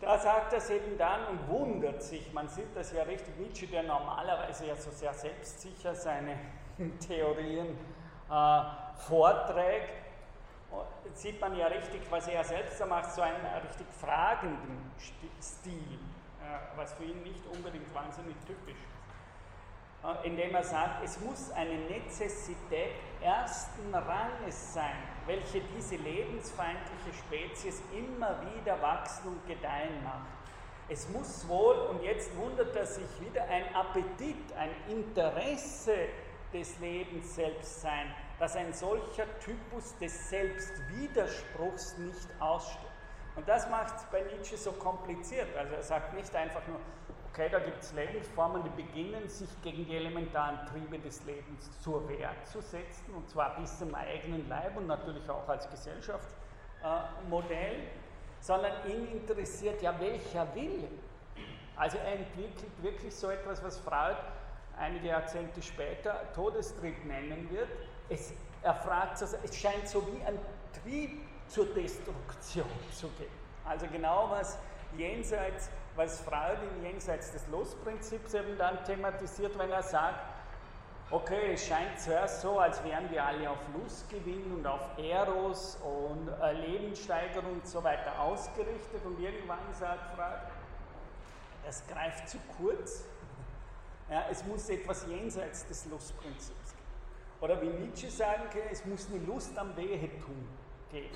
Da sagt er es eben dann und wundert sich, man sieht das ja richtig, Nietzsche, der normalerweise ja so sehr selbstsicher seine Theorien äh, vorträgt, sieht man ja richtig, was er selbst da macht, so einen richtig fragenden Stil, äh, was für ihn nicht unbedingt wahnsinnig typisch ist. Äh, indem er sagt, es muss eine Nezessität ersten Ranges sein, welche diese lebensfeindliche Spezies immer wieder wachsen und gedeihen macht. Es muss wohl, und jetzt wundert er sich wieder, ein Appetit, ein Interesse des Lebens selbst sein, dass ein solcher Typus des Selbstwiderspruchs nicht aussteht. Und das macht es bei Nietzsche so kompliziert. Also er sagt nicht einfach nur, okay, da gibt es Lebensformen, die beginnen, sich gegen die elementaren Triebe des Lebens zur Wehr zu setzen, und zwar bis zum eigenen Leib und natürlich auch als Gesellschaftsmodell, sondern ihn interessiert ja welcher Wille. Also er entwickelt wirklich so etwas, was Freud einige Jahrzehnte später Todestrieb nennen wird. Es, er fragt, es scheint so wie ein Trieb zur Destruktion zu gehen. Also genau was jenseits was Freud im Jenseits des Losprinzips eben dann thematisiert, wenn er sagt, okay, es scheint zuerst so, als wären wir alle auf Lustgewinn und auf Eros und äh, Lebenssteigerung und so weiter ausgerichtet und irgendwann sagt Freud, das greift zu kurz. Ja, es muss etwas jenseits des Lustprinzips. Oder wie Nietzsche sagen kann, es muss eine Lust am Wehetun geben.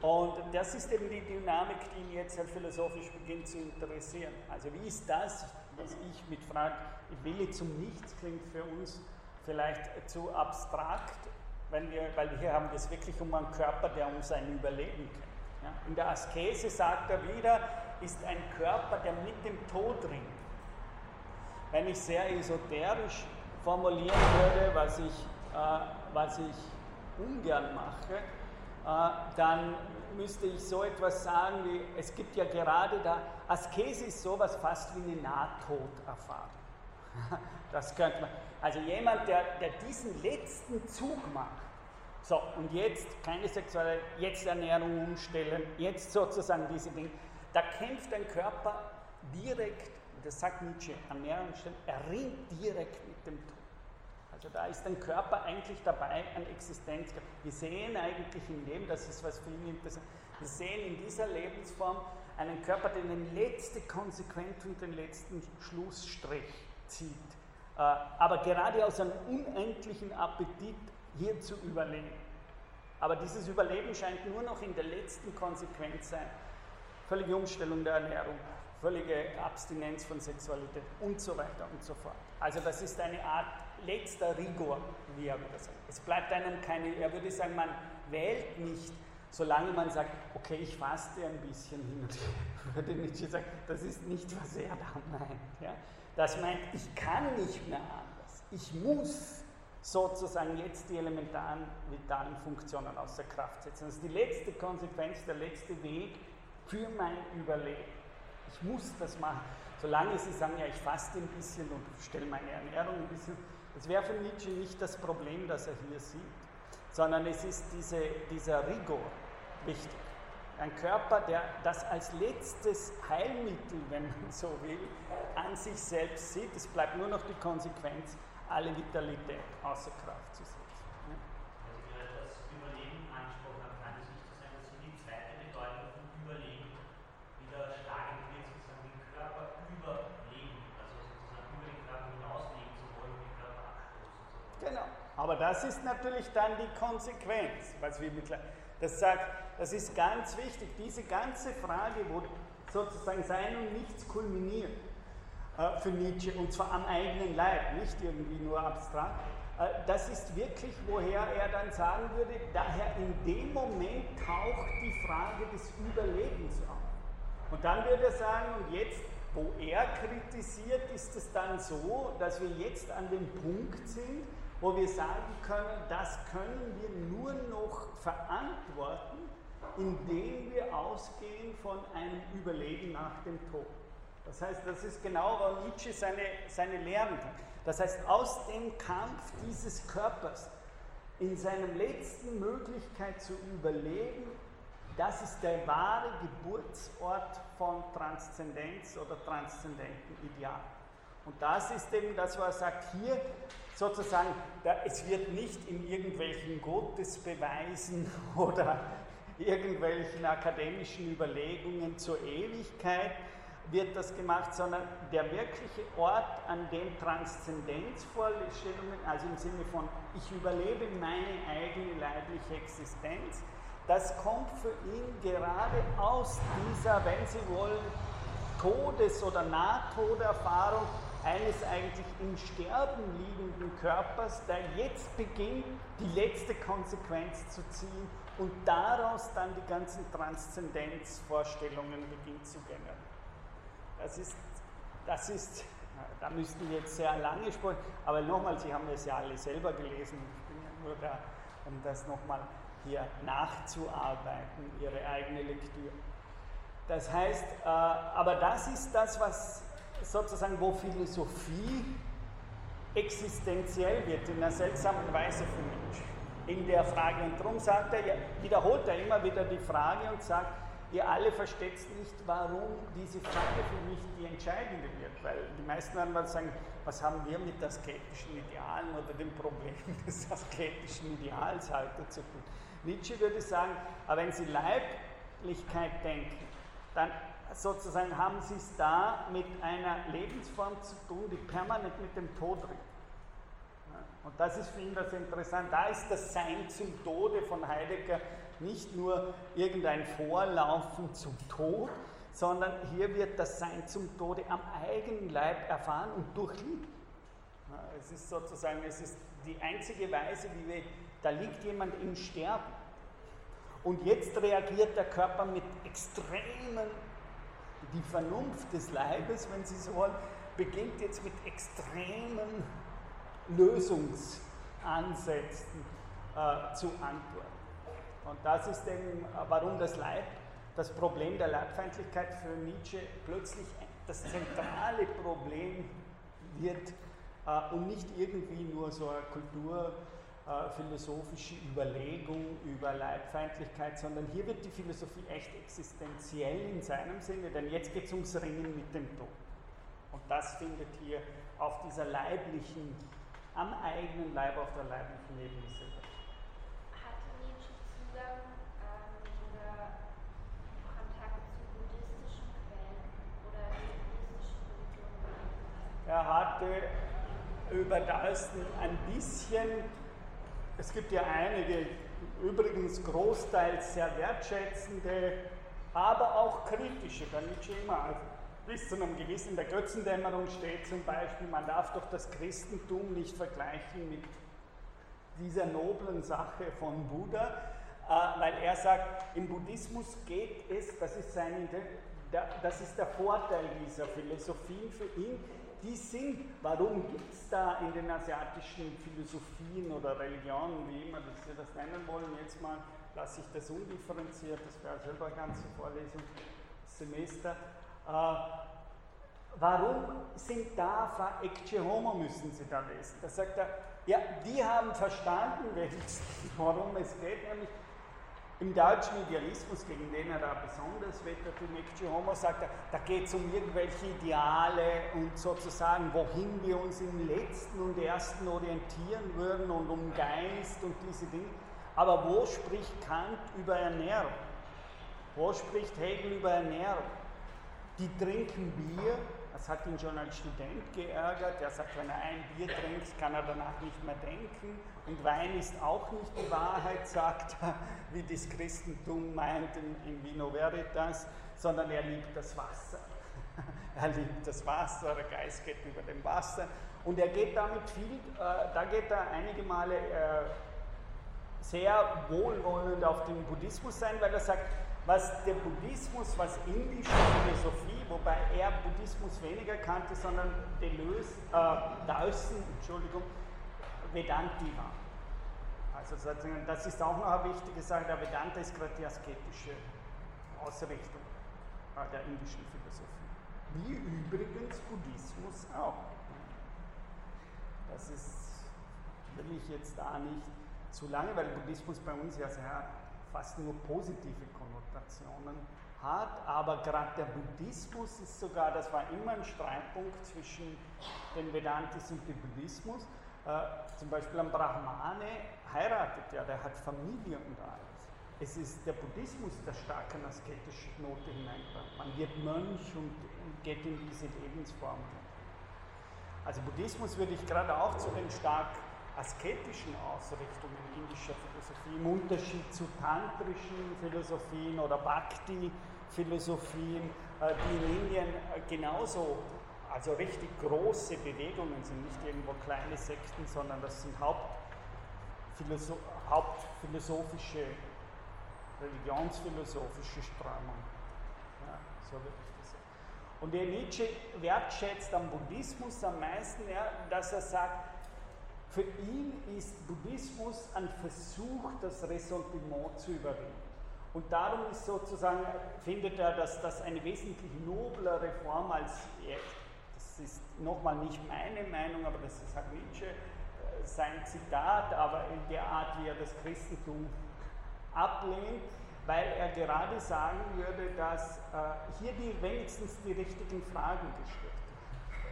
Und das ist eben die Dynamik, die ihn jetzt halt philosophisch beginnt zu interessieren. Also wie ist das, was ich mit Frage, Wille zum Nichts klingt für uns vielleicht zu abstrakt, weil wir, weil wir hier haben es wirklich um einen Körper, der um sein Überleben kämpft. Ja? In der Askese sagt er wieder, ist ein Körper, der mit dem Tod ringt. Wenn ich sehr esoterisch formulieren würde, was ich, was ich ungern mache, äh, dann müsste ich so etwas sagen wie, es gibt ja gerade da, Askese ist sowas fast wie eine Nahtoderfahrung. Das könnte man, also jemand, der, der diesen letzten Zug macht, so, und jetzt keine sexuelle, jetzt Ernährung umstellen, jetzt sozusagen diese Dinge, da kämpft ein Körper direkt, das sagt Nietzsche, Ernährung umstellen, er ringt direkt mit dem Tod. Also da ist ein Körper eigentlich dabei an Existenz. Wir sehen eigentlich in dem, das ist was für ihn interessant, wir sehen in dieser Lebensform einen Körper, der den letzte Konsequenz und den letzten Schlussstrich zieht. Äh, aber gerade aus einem unendlichen Appetit hier zu überleben. Aber dieses Überleben scheint nur noch in der letzten Konsequenz sein. Völlige Umstellung der Ernährung, völlige Abstinenz von Sexualität und so weiter und so fort. Also das ist eine Art letzter Rigor, wie er würde sagen. Es bleibt einem keine, er würde sagen, man wählt nicht, solange man sagt, okay, ich faste ein bisschen hin und her, würde Nietzsche sagen, das ist nicht, was er da meint. Ja? Das meint, ich kann nicht mehr anders. Ich muss sozusagen jetzt die elementaren vitalen Funktionen außer Kraft setzen. Das ist die letzte Konsequenz, der letzte Weg für mein Überleben. Ich muss das machen. Solange Sie sagen, ja, ich faste ein bisschen und stelle meine Ernährung ein bisschen, das wäre für Nietzsche nicht das Problem, das er hier sieht, sondern es ist diese, dieser Rigor wichtig. Ein Körper, der das als letztes Heilmittel, wenn man so will, an sich selbst sieht. Es bleibt nur noch die Konsequenz, alle Vitalität außer Kraft zu setzen. Aber das ist natürlich dann die Konsequenz, was wir das sagt, das ist ganz wichtig, diese ganze Frage, wo sozusagen Sein und Nichts kulminiert äh, für Nietzsche, und zwar am eigenen Leib, nicht irgendwie nur abstrakt, äh, das ist wirklich, woher er dann sagen würde, daher in dem Moment taucht die Frage des Überlebens auf. Und dann würde er sagen, und jetzt, wo er kritisiert, ist es dann so, dass wir jetzt an dem Punkt sind, wo wir sagen können, das können wir nur noch verantworten, indem wir ausgehen von einem Überleben nach dem Tod. Das heißt, das ist genau, wo Nietzsche seine, seine Lehren hat. Das heißt, aus dem Kampf dieses Körpers in seiner letzten Möglichkeit zu überleben, das ist der wahre Geburtsort von Transzendenz oder transzendenten Ideal. Und das ist eben das, was er sagt, hier sozusagen, da, es wird nicht in irgendwelchen Gottesbeweisen oder irgendwelchen akademischen Überlegungen zur Ewigkeit wird das gemacht, sondern der wirkliche Ort, an dem Transzendenzvorstellungen, also im Sinne von ich überlebe meine eigene leibliche Existenz, das kommt für ihn gerade aus dieser, wenn Sie wollen, Todes- oder Nahtoderfahrung eines eigentlich im Sterben liegenden Körpers, der jetzt beginnt, die letzte Konsequenz zu ziehen und daraus dann die ganzen Transzendenzvorstellungen beginnt zu generieren. Das ist, das ist, da müssten wir jetzt sehr lange sprechen, aber nochmal, Sie haben es ja alle selber gelesen, ich bin ja nur da, um das nochmal hier nachzuarbeiten, Ihre eigene Lektüre. Das heißt, äh, aber das ist das, was sozusagen, wo Philosophie existenziell wird, in einer seltsamen Weise für Menschen. In der Frage. Und darum sagt er, wiederholt er immer wieder die Frage und sagt, ihr alle versteht nicht, warum diese Frage für mich die entscheidende wird. Weil die meisten werden sagen, was haben wir mit asketischen Idealen oder dem Problem des asketischen Ideals heute zu tun. Nietzsche würde sagen, aber wenn Sie Leiblichkeit denken, dann sozusagen haben Sie es da mit einer Lebensform zu tun, die permanent mit dem Tod ringt. Und das ist für ihn das Interessante. Da ist das Sein zum Tode von Heidegger nicht nur irgendein Vorlaufen zum Tod, sondern hier wird das Sein zum Tode am eigenen Leib erfahren und durchlebt. Es ist sozusagen, es ist die einzige Weise, wie wir, da liegt jemand im Sterben. Und jetzt reagiert der Körper mit extremen die Vernunft des Leibes, wenn Sie so wollen, beginnt jetzt mit extremen Lösungsansätzen äh, zu antworten. Und das ist eben, warum das Leib, das Problem der Leibfeindlichkeit für Nietzsche plötzlich das zentrale Problem wird äh, und nicht irgendwie nur so eine Kultur äh, philosophische Überlegung über Leibfeindlichkeit, sondern hier wird die Philosophie echt existenziell in seinem Sinne, denn jetzt geht es ums Ringen mit dem Tod. Und das findet hier auf dieser leiblichen, am eigenen Leib, auf der leiblichen Ebene statt. Hatte Nietzsche Zugang ähm, oder Kontakt zu buddhistischen Quellen oder buddhistischen Religionen? Er hatte über das ein bisschen, es gibt ja einige, übrigens großteils sehr wertschätzende, aber auch kritische, bei Nietzsche immer, also bis zu einem gewissen, der Götzendämmerung steht zum Beispiel, man darf doch das Christentum nicht vergleichen mit dieser noblen Sache von Buddha, äh, weil er sagt, im Buddhismus geht es, das ist, sein, das ist der Vorteil dieser Philosophien für ihn, die sind, warum gibt es da in den asiatischen Philosophien oder Religionen, wie immer Sie das nennen wollen, jetzt mal lasse ich das undifferenziert, das wäre selber eine ganze Vorlesung, Semester. Äh, warum sind da Ecce Homo müssen Sie da lesen? Da sagt er, ja, die haben verstanden, worum es geht, nämlich im deutschen Idealismus, gegen den er da besonders wettert, in Homo sagt er, da geht es um irgendwelche Ideale und sozusagen, wohin wir uns im letzten und ersten orientieren würden und um Geist und diese Dinge. Aber wo spricht Kant über Ernährung? Wo spricht Hegel über Ernährung? Die trinken Bier, das hat ihn schon als Student geärgert. Er sagt, wenn er ein Bier trinkt, kann er danach nicht mehr denken. Und Wein ist auch nicht die Wahrheit, sagt er, wie das Christentum meint in, in Vino Veritas, sondern er liebt das Wasser. er liebt das Wasser, der Geist geht über dem Wasser. Und er geht damit viel, äh, da geht er einige Male äh, sehr wohlwollend auf den Buddhismus sein, weil er sagt, was der Buddhismus, was indische Philosophie, wobei er Buddhismus weniger kannte, sondern Deleuze, äh, Dawson, Entschuldigung, Vedanti war. Also sozusagen, das ist auch noch eine wichtige Sache, der Vedanta ist gerade die asketische Ausrichtung äh, der indischen Philosophie. Wie übrigens Buddhismus auch. Das ist, will ich jetzt da nicht zu lange, weil Buddhismus bei uns ja sehr fast nur positive Konnotationen hat, aber gerade der Buddhismus ist sogar, das war immer ein Streitpunkt zwischen den Vedantis und dem Buddhismus. Äh, zum Beispiel ein Brahmane heiratet ja, der hat Familie und alles. Es ist der Buddhismus, der stark eine asketische Note hineinbringt. Man wird Mönch und geht in diese Lebensform. Also Buddhismus würde ich gerade auch zu den stark asketischen Ausrichtungen indischer Philosophie, im Unterschied zu tantrischen Philosophien oder Bhakti-Philosophien, äh, die in Indien äh, genauso, also richtig große Bewegungen sind, nicht irgendwo kleine Sekten, sondern das sind Hauptphilosoph hauptphilosophische, religionsphilosophische Strömungen. Ja, so würde ich das sagen. Und der Nietzsche wertschätzt am Buddhismus am meisten, ja, dass er sagt, für ihn ist Buddhismus ein Versuch, das Ressentiment zu überwinden. Und darum ist sozusagen, findet er, dass das eine wesentlich noblere Form als, das ist nochmal nicht meine Meinung, aber das ist halt Nietzsche, äh, sein Zitat, aber in der Art, wie er das Christentum ablehnt, weil er gerade sagen würde, dass äh, hier die, wenigstens die richtigen Fragen gestellt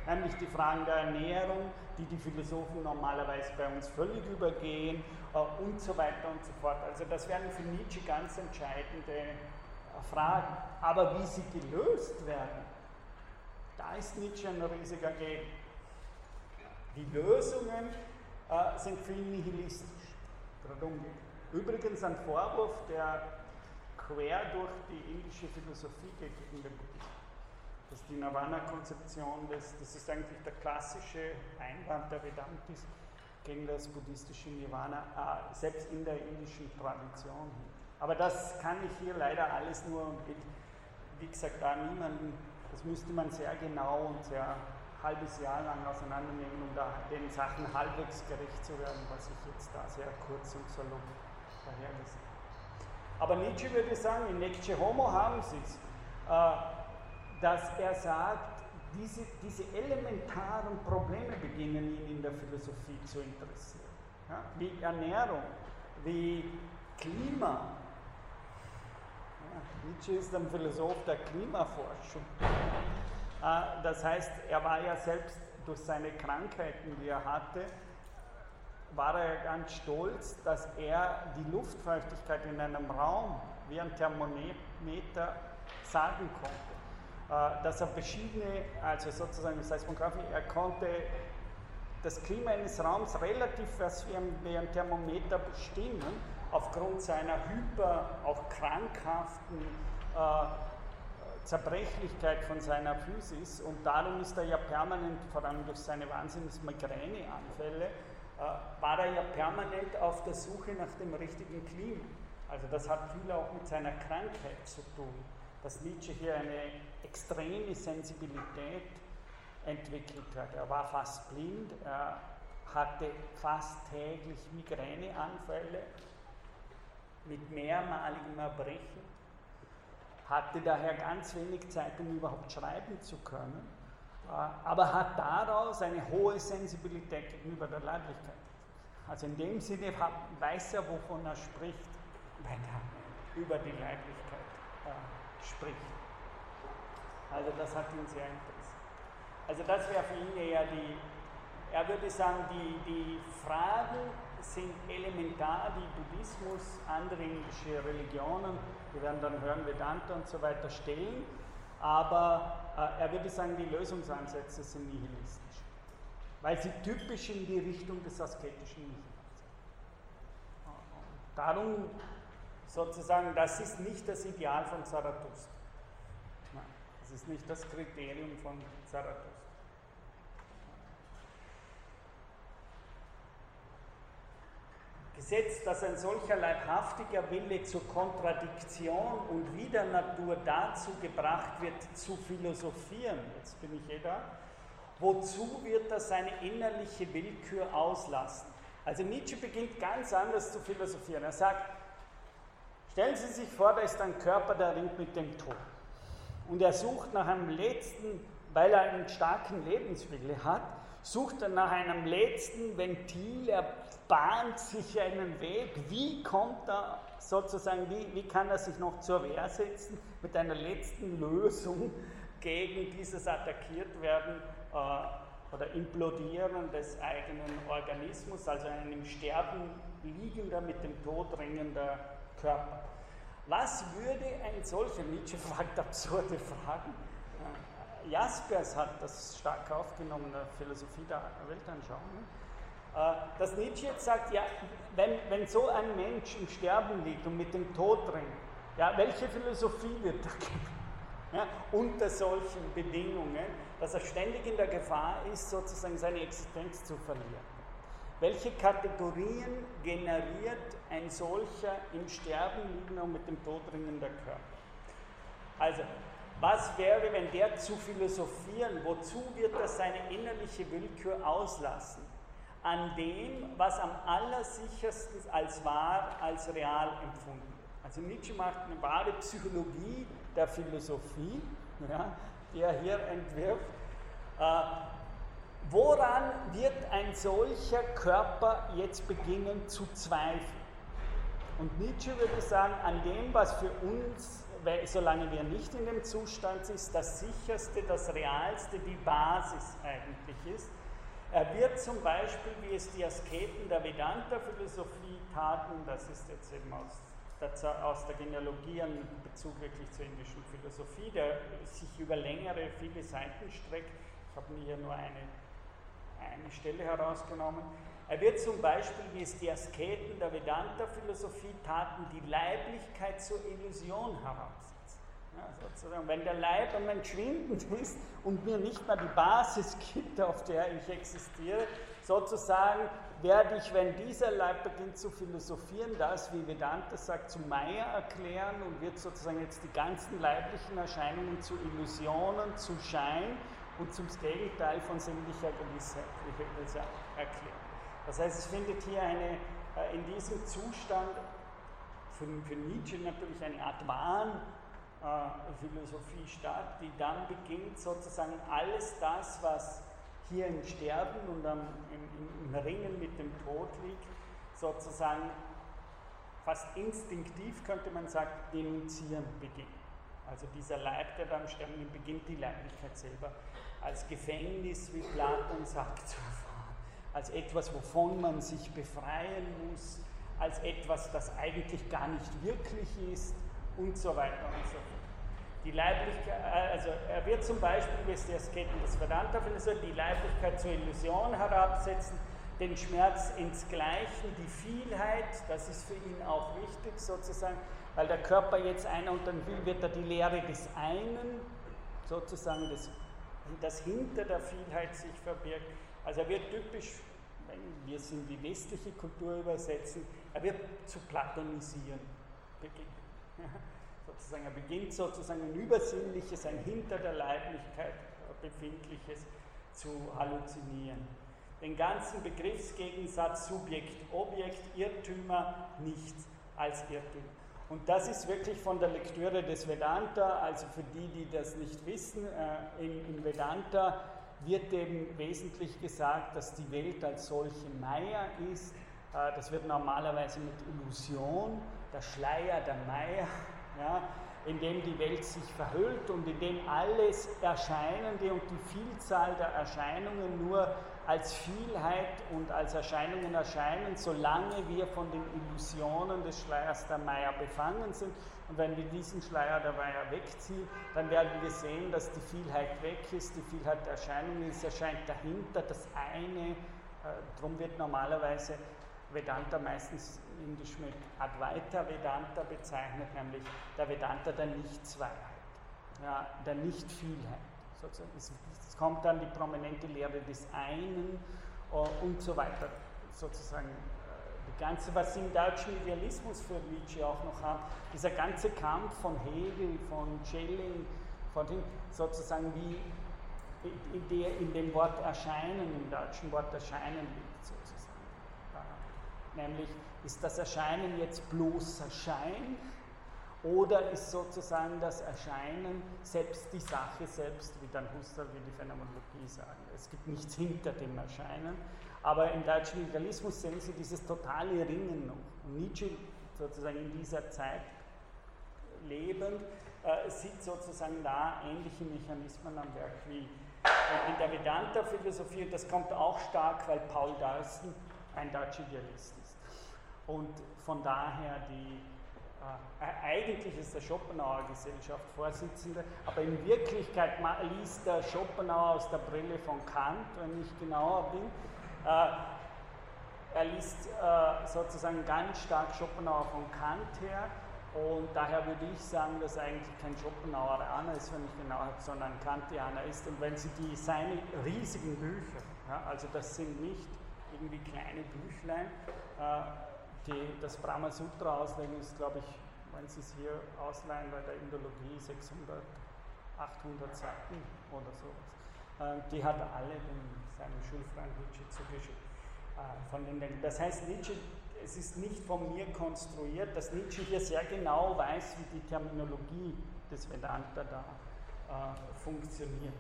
nämlich die Fragen der Ernährung, die die Philosophen normalerweise bei uns völlig übergehen äh, und so weiter und so fort. Also das wären für Nietzsche ganz entscheidende äh, Fragen. Aber wie sie gelöst werden, da ist Nietzsche ein riesiger Gegner. Die Lösungen äh, sind viel nihilistisch. Übrigens ein Vorwurf, der quer durch die indische Philosophie geht gegen den Buddhismus dass die Nirvana-Konzeption, das, das ist eigentlich der klassische Einwand der Vedantis gegen das buddhistische Nirvana, äh, selbst in der indischen Tradition. Aber das kann ich hier leider alles nur mit, wie gesagt, da niemanden, das müsste man sehr genau und sehr halbes Jahr lang auseinandernehmen, um da den Sachen halbwegs gerecht zu werden, was ich jetzt da sehr kurz und salopp dahergesagt habe. Aber Nietzsche würde sagen, in Necce Homo haben sie es. Äh, dass er sagt, diese, diese elementaren Probleme beginnen ihn in der Philosophie zu interessieren. Ja? Wie Ernährung, wie Klima. Nietzsche ist ein Philosoph der Klimaforschung. Äh, das heißt, er war ja selbst durch seine Krankheiten, die er hatte, war er ganz stolz, dass er die Luftfeuchtigkeit in einem Raum wie ein Thermometer sagen konnte. äh, dass er verschiedene, also sozusagen Seismographie, er konnte das Klima eines Raums relativ wie ein Thermometer bestimmen, aufgrund seiner hyper, auch krankhaften äh, Zerbrechlichkeit von seiner Physis und darum ist er ja permanent, vor allem durch seine wahnsinnigen Migräneanfälle, äh, war er ja permanent auf der Suche nach dem richtigen Klima. Also das hat viel auch mit seiner Krankheit zu tun, dass Nietzsche hier eine extreme Sensibilität entwickelt hat. Er war fast blind, er hatte fast täglich Migräneanfälle mit mehrmaligem Erbrechen, hatte daher ganz wenig Zeit, um überhaupt schreiben zu können, äh, aber hat daraus eine hohe Sensibilität gegenüber der Leiblichkeit. Also in dem Sinne weiß er, wovon er spricht, wenn er über die Leiblichkeit äh, spricht. Also das hat ihn sehr interessiert. Also das wäre für ihn eher die, er würde sagen, die, die Fragen sind elementar, die Buddhismus, andere indische Religionen, wir werden dann hören, Vedanta und so weiter stellen, aber äh, er würde sagen, die Lösungsansätze sind nihilistisch, weil sie typisch in die Richtung des asketischen Nihilismus sind. Darum sozusagen, das ist nicht das Ideal von Zarathustra. Das ist nicht das Kriterium von Zarathustra. Gesetzt, dass ein solcher leibhaftiger Wille zur Kontradiktion und Widernatur dazu gebracht wird, zu philosophieren, jetzt bin ich eh da, wozu wird er seine innerliche Willkür auslassen? Also Nietzsche beginnt ganz anders zu philosophieren. Er sagt, stellen Sie sich vor, da ist ein Körper, der ringt mit dem Tod. Und er sucht nach einem letzten, weil er einen starken Lebenswille hat, sucht er nach einem letzten Ventil, er bahnt sich einen Weg, wie kommt er sozusagen, wie, wie kann er sich noch zur Wehr setzen mit einer letzten Lösung gegen dieses Attackiertwerden äh, oder Implodieren des eigenen Organismus, also ein im Sterben liegender, mit dem Tod ringender Körper. Was würde ein solcher, Nietzsche fragt absurde Fragen, äh, Jaspers hat das stark aufgenommen in der Philosophie der Weltanschauung, dass Nietzsche jetzt sagt, ja, wenn, wenn so ein Mensch im Sterben liegt und mit dem Tod ringt, ja, welche Philosophie wird er geben? Ja, unter solchen Bedingungen, dass er ständig in der Gefahr ist, sozusagen seine Existenz zu verlieren. Welche Kategorien generiert ein solcher im Sterben liegender und mit dem Tod ringender Körper? Also, was wäre, wenn der zu philosophieren, wozu wird er seine innerliche Willkür auslassen? An dem, was am allersichersten als wahr, als real empfunden wird. Also Nietzsche macht eine wahre Psychologie der Philosophie, ja, die er hier entwirft. Äh, woran wird ein solcher Körper jetzt beginnen zu zweifeln? Und Nietzsche würde sagen, an dem, was für uns, solange wir nicht in dem Zustand sind, das sicherste, das realste, die Basis eigentlich ist, er wird zum Beispiel, wie es die Asketen der Vedanta-Philosophie taten, das ist jetzt eben aus der, aus der Genealogie an Bezug wirklich zur indischen Philosophie, der sich über längere, viele Seiten streckt. Ich habe mir hier nur eine, eine Stelle herausgenommen. Er wird zum Beispiel, wie es die Asketen der Vedanta-Philosophie taten, die Leiblichkeit zur Illusion heraus. Sozusagen, wenn der Leib am Entschwinden ist und mir nicht mehr die Basis gibt, auf der ich existiere, sozusagen werde ich, wenn dieser Leib beginnt zu philosophieren, das, wie Vedanta sagt, zu Maya erklären und wird sozusagen jetzt die ganzen leiblichen Erscheinungen zu Illusionen, zu Schein und zum Gegenteil von sinnlicher Gewissheit erklären. Das heißt, es findet hier eine, äh, in diesem Zustand für, für Nietzsche natürlich eine Art Wahn, Philosophie statt, die dann beginnt sozusagen alles das, was hier im Sterben und am, im, im Ringen mit dem Tod liegt, sozusagen fast instinktiv, könnte man sagen, denunzieren beginnt. Also dieser Leib, der beim Sterben beginnt, die Leiblichkeit selber als Gefängnis, wie Platon sagt, zu erfahren, als etwas, wovon man sich befreien muss, als etwas, das eigentlich gar nicht wirklich ist und so weiter und so fort. Die Leiblichkeit, äh, also er wird zum Beispiel, wie es die Asketen des Vedanta-Philosophen, die Leiblichkeit zur Illusion herabsetzen, den Schmerz ins Gleichen, die Vielheit, das ist für ihn auch wichtig sozusagen, weil der Körper jetzt einer und dann will, wird er die Lehre des einen, sozusagen das, das hinter der Vielheit sich verbirgt. Also er wird typisch, wenn wir es in die westliche Kultur übersetzen, er wird zu platonisieren beginnen. sozusagen, er beginnt sozusagen ein Übersinnliches, ein hinter der Leiblichkeit befindliches zu halluzinieren. Den ganzen Begriffsgegensatz Subjekt-Objekt, Irrtümer, nichts als Irrtümer. Und das ist wirklich von der Lektüre des Vedanta, also für die, die das nicht wissen, äh, im, im Vedanta wird eben wesentlich gesagt, dass die Welt als solche Maya ist. Äh, das wird normalerweise mit Illusion, der Schleier der Maya, ja, in dem die Welt sich verhüllt und in dem alles Erscheinende und die Vielzahl der Erscheinungen nur als Vielheit und als Erscheinungen erscheinen, solange wir von den Illusionen des Schleiers der Maya befangen sind. Und wenn wir diesen Schleier der Maya wegziehen, dann werden wir sehen, dass die Vielheit weg ist, die Vielheit der Erscheinungen, es erscheint dahinter das eine. Äh, darum wird normalerweise Vedanta meistens indisch mit Advaita Vedanta bezeichnet, nämlich der Vedanta der Nichtzweiheit, ja, der Nichtvielheit. Sozusagen. Es, es kommt dann die prominente Lehre des einen uh, und so weiter. Sozusagen äh, die ganze, was im deutschen Idealismus für Nietzsche auch noch haben, dieser ganze Kampf von Hegel, von Schelling, von den, sozusagen wie in, in dem Wort erscheinen, im deutschen Wort erscheinen. Nämlich ist das Erscheinen jetzt bloßer Schein oder ist sozusagen das Erscheinen selbst die Sache selbst, wie dann Husserl, wie die Phänomenologie sagen. Es gibt nichts hinter dem Erscheinen. Aber im deutschen Idealismus sehen Sie dieses totale Ringen noch. Und Nietzsche sozusagen in dieser Zeit lebend äh, sieht sozusagen da ähnliche Mechanismen am Werk wie in der Vedanta-Philosophie. Und das kommt auch stark, weil Paul Darsten ein deutscher Idealist ist. Und von daher die äh, eigentlich ist der Schopenhauer Gesellschaft Vorsitzende, aber in Wirklichkeit liest der Schopenhauer aus der Brille von Kant, wenn ich genauer bin. Äh, er liest äh, sozusagen ganz stark Schopenhauer von Kant her und daher würde ich sagen, dass eigentlich kein Schopenhaueraner ist, wenn ich genau habe, sondern ein Kantianer ist. Und wenn Sie die seine riesigen Bücher, also das sind nicht irgendwie kleine Büchlein, die, das Brahma Sutra auslegen ist, glaube ich, wenn Sie es hier ausleihen bei der Indologie, 600, 800 Seiten oder sowas. Äh, die hat alle dem, seinem Schulfreund Nietzsche zugeschickt. Äh, von den das heißt, Nietzsche, es ist nicht von mir konstruiert, dass Nietzsche hier sehr genau weiß, wie die Terminologie des Vedanta da äh, funktioniert.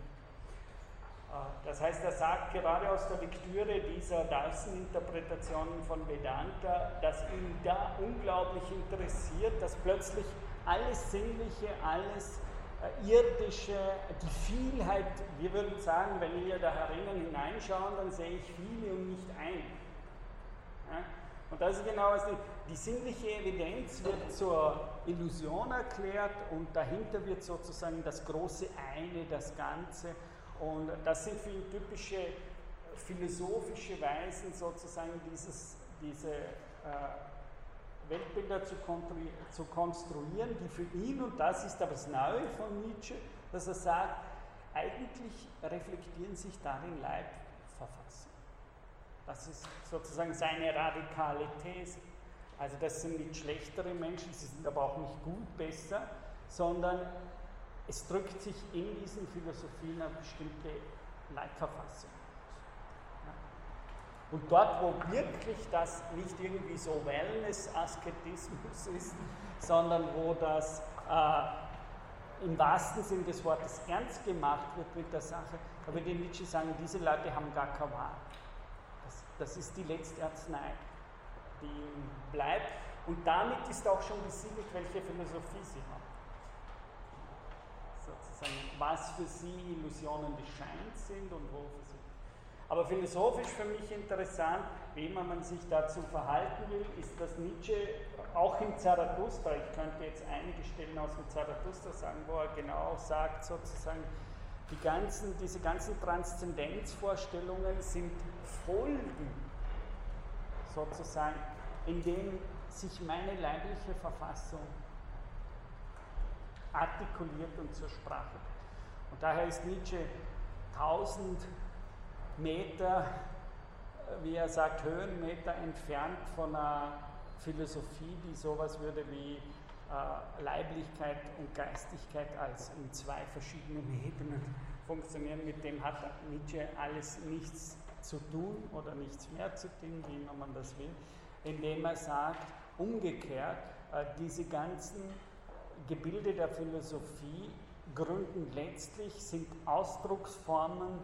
Das heißt, er sagt gerade aus der Lektüre dieser Darsen-Interpretationen von Vedanta, dass ihn da unglaublich interessiert, dass plötzlich alles Sinnliche, alles äh, Irdische, die Vielheit, wir würden sagen, wenn wir da herinnen hineinschauen, dann sehe ich viele und nicht ein. Und das ist genau die, die sinnliche Evidenz wird zur Illusion erklärt und dahinter wird sozusagen das große Eine, das Ganze und das sind für ihn typische äh, philosophische Weisen, sozusagen dieses, diese äh, Weltbilder zu, zu, konstruieren, die für ihn, und das ist aber das Neue von Nietzsche, dass er sagt, eigentlich reflektieren sich darin Leibverfassung. Das ist sozusagen seine radikale These. Also das sind nicht schlechtere Menschen, sie sind aber auch nicht gut besser, sondern es drückt sich in diesen Philosophien eine bestimmte Leitverfassung aus. Und dort, wo wirklich das nicht irgendwie so Wellness-Asketismus ist, sondern wo das äh, im wahrsten Sinn des Wortes ernst gemacht wird mit der Sache, da würde Nietzsche sagen, diese Leute haben gar keine Wahl. Das, das ist die letzte Arznei, die bleibt. Und damit ist auch schon besiegelt, welche Philosophie sie haben sozusagen, was für sie Illusionen des Scheins sind und wo für sie. Aber philosophisch für mich interessant, wie immer man sich dazu verhalten will, ist, dass Nietzsche auch im Zarathustra, ich könnte jetzt einige Stellen aus dem Zarathustra sagen, wo er genau sagt, sozusagen, die ganzen, diese ganzen Transzendenzvorstellungen sind Folgen, sozusagen, in denen sich meine leibliche Verfassung artikuliert und zur Sprache. Und daher ist Nietzsche tausend Meter, wie er sagt, Höhenmeter entfernt von einer Philosophie, die sowas würde wie äh, Leiblichkeit und Geistigkeit als in zwei verschiedenen Ebenen funktionieren. Mit dem hat Nietzsche alles nichts zu tun oder nichts mehr zu tun, wie immer man das will, indem er sagt, umgekehrt, äh, diese ganzen Gebilde der Philosophie gründen letztlich, sind Ausdrucksformen,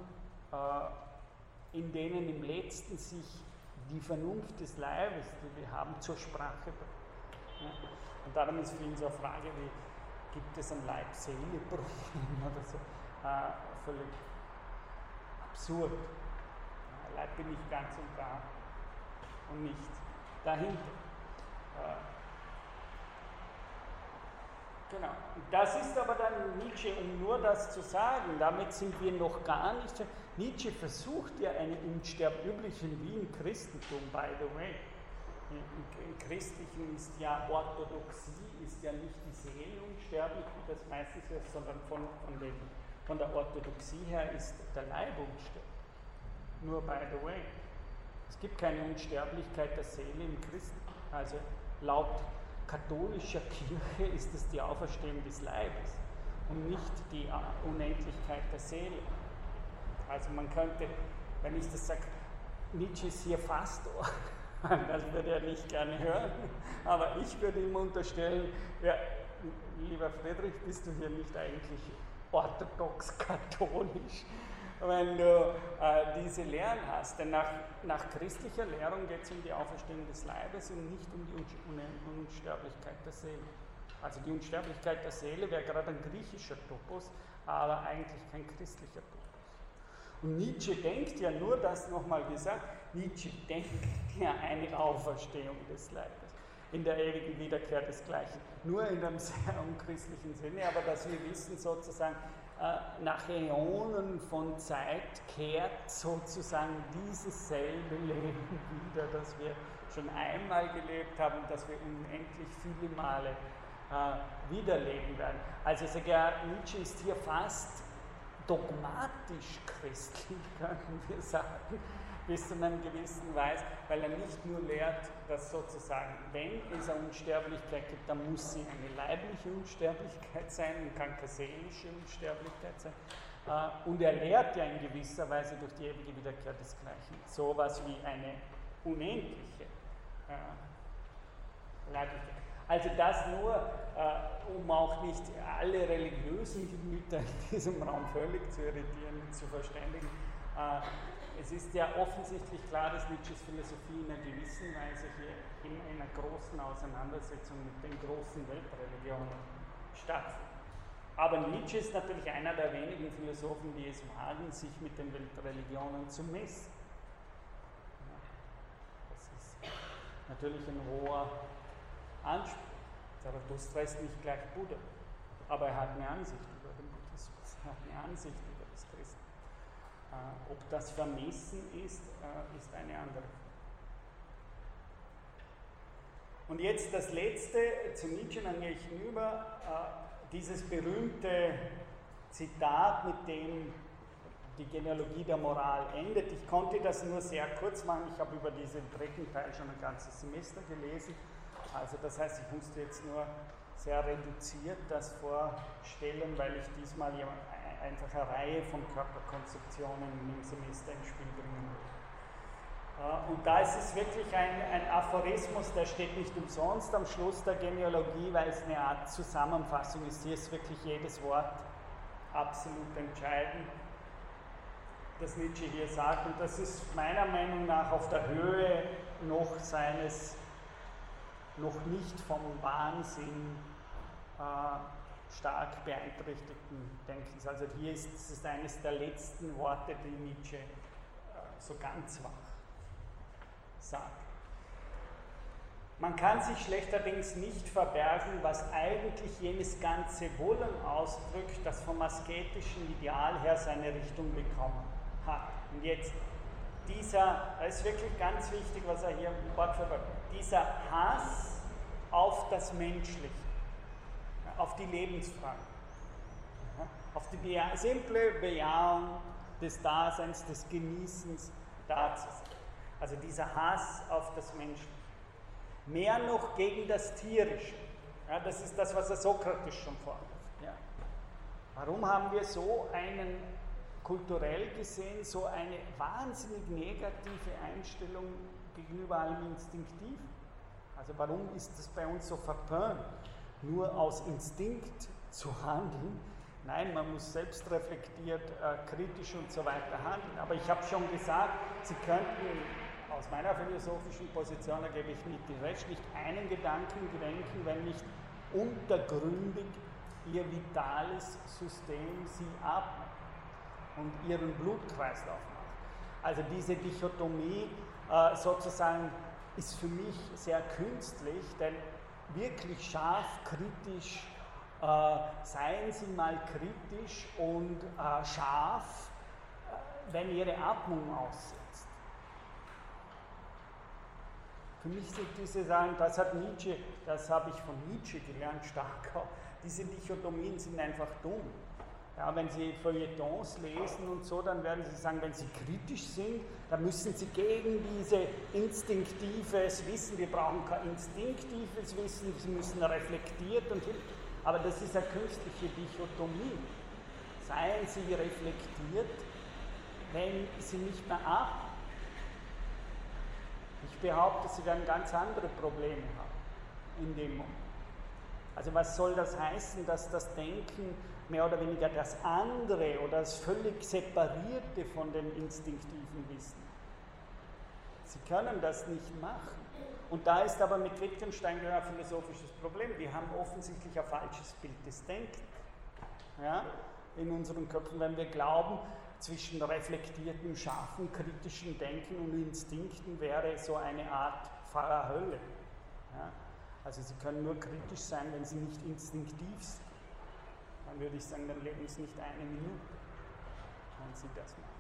äh, in denen im letzten sich die Vernunft des Leibes, die wir haben, zur Sprache bringt. Und darum ist für ihn so eine Frage wie, gibt es ein Leib-Seele-Problem oder so, äh, völlig absurd. Leib bin ich ganz und gar und nicht dahinter. Äh, genau. Das ist aber dann Nietzsche, um nur das zu sagen, damit sind wir noch gar nicht. Nietzsche versucht ja eine unsterbliche, wie im Christentum, by the way. Im Christlichen ist ja Orthodoxie, ist ja nicht die Seele unsterblich, wie das meistens ist, sondern von, von, den, von der Orthodoxie her ist der Leib unsterblich. Nur by the way. Es gibt keine Unsterblichkeit der Seele im Christentum. Also laut katholischer Kirche ist es die Auferstehung des Leibes und nicht die Unendlichkeit der Seele. Also man könnte, wenn ich das sage, Nietzsche ist hier fast, das würde er nicht gerne hören, aber ich würde ihm unterstellen, ja, lieber Friedrich, bist du hier nicht eigentlich orthodox-katholisch? Wenn du äh, diese Lehren hast. Denn nach, nach christlicher Lehrung geht es um die Auferstehung des Leibes und nicht um die Unsterblichkeit der Seele. Also die Unsterblichkeit der Seele wäre gerade ein griechischer Topos, aber eigentlich kein christlicher Topos. Und Nietzsche denkt ja nur das nochmal gesagt, Nietzsche denkt ja eine Auferstehung des Leibes in der ewigen Wiederkehr des Gleichen. Nur in einem sehr unchristlichen Sinne, aber dass wir wissen sozusagen, nach Äonen von Zeit kehrt sozusagen dieses selbe Leben wieder, das wir schon einmal gelebt haben, das wir unendlich viele Male äh, wiederleben werden. Also sogar Nietzsche ist hier fast dogmatisch christlich, können wir sagen, bis zu einem gewissen Weis, weil er nicht nur lehrt, dass sozusagen, wenn es eine Unsterblichkeit gibt, dann muss sie eine leibliche Unsterblichkeit sein und kann keine seelische Unsterblichkeit sein. Äh, und er lehrt ja in gewisser Weise durch die ewige Wiederkehr desgleichen sowas wie eine unendliche äh, Leiblichkeit. Also das nur, äh, um auch nicht alle religiösen Gemüter in diesem Raum völlig zu irritieren und zu verständigen. Es ist ja offensichtlich klar, dass Nietzsches Philosophie in einer gewissen Weise hier in einer großen Auseinandersetzung mit den großen Weltreligionen stattfindet. Aber Nietzsche ist natürlich einer der wenigen Philosophen, die es wagen, sich mit den Weltreligionen zu messen. Das ist natürlich ein hoher Anspruch. Zarathustra ist nicht gleich Buddha, aber er hat eine Ansicht über den Buddhismus, er hat eine Ansicht über das Christentum. Äh, ob das vermessen ist, äh, ist eine andere Frage. Und jetzt das letzte, zu Nietzsche dann gehe ich hinüber, äh, dieses berühmte Zitat, mit dem die Genealogie der Moral endet. Ich konnte das nur sehr kurz machen, ich habe über diesen dritten Teil schon ein ganzes Semester gelesen. Also das heißt, ich musste jetzt nur sehr reduziert das vorstellen, weil ich diesmal einfach eine Reihe von Körperkonzeptionen im Semester ins Spiel bringen will. Und da ist es wirklich ein, ein Aphorismus, der steht nicht umsonst am Schluss der Genealogie, weil es eine Art Zusammenfassung ist. Hier ist wirklich jedes Wort absolut entscheidend, das Nietzsche hier sagt. Und das ist meiner Meinung nach auf der Höhe noch seines, noch nicht vom Wahnsinn äh, stark beeinträchtigten Denkens. Also hier ist es eines der letzten Worte, die Nietzsche äh, so ganz wach sagt. Man kann sich schlechterdings nicht verbergen, was eigentlich jenes ganze Wollen ausdrückt, das vom asketischen Ideal her seine Richtung bekommen hat. Und jetzt dieser, das ist wirklich ganz wichtig, was er hier im Wort verwendet, dieser Hass auf das Menschliche, auf die Lebensfrage, auf die Beja simple Bejahung des Daseins, des Genießens da zu sein. Also dieser Hass auf das Menschliche. Mehr noch gegen das Tierische. Ja, das ist das, was er Sokrates schon vorwirft. Ja. Warum haben wir so einen kulturell gesehen so eine wahnsinnig negative Einstellung gegenüber allem Instinktiv. Also warum ist das bei uns so verpönt, nur aus Instinkt zu handeln? Nein, man muss selbstreflektiert, äh, kritisch und so weiter handeln. Aber ich habe schon gesagt, Sie könnten aus meiner philosophischen Position, da gebe ich nicht recht, nicht einen Gedanken denken, wenn nicht untergründig Ihr vitales System Sie atmet und ihren Blutkreislauf macht. Also diese Dichotomie äh, sozusagen ist für mich sehr künstlich, denn wirklich scharf, kritisch, äh, seien Sie mal kritisch und äh, scharf, äh, wenn Ihre Atmung aussetzt. Für mich sind diese Sachen, das hat Nietzsche, das habe ich von Nietzsche gelernt, stark auch, diese Dichotomien sind einfach dumm. Ja, wenn Sie Feuilletons lesen und so, dann werden Sie sagen, wenn Sie kritisch sind, dann müssen Sie gegen diese instinktives Wissen, wir brauchen kein instinktives Wissen, Sie müssen reflektiert und. Aber das ist eine künstliche Dichotomie. Seien Sie reflektiert, wenn Sie nicht mehr ab. Ich behaupte, Sie werden ganz andere Probleme haben in dem Moment. Also was soll das heißen, dass das Denken mehr oder weniger das andere oder das völlig separierte von dem instinktiven Wissen. Sie können das nicht machen. Und da ist aber mit Wittgenstein ein philosophisches Problem. Wir haben offensichtlich ein falsches Bild des Denkens ja, in unseren Köpfen, wenn wir glauben, zwischen reflektiertem, scharfen, kritischen Denken und Instinkten wäre so eine Art Pfarrerhölle. Ja. Also Sie können nur kritisch sein, wenn Sie nicht instinktiv sind dann würde ich sagen, dann leben Sie nicht eine Minute, wenn Sie das machen.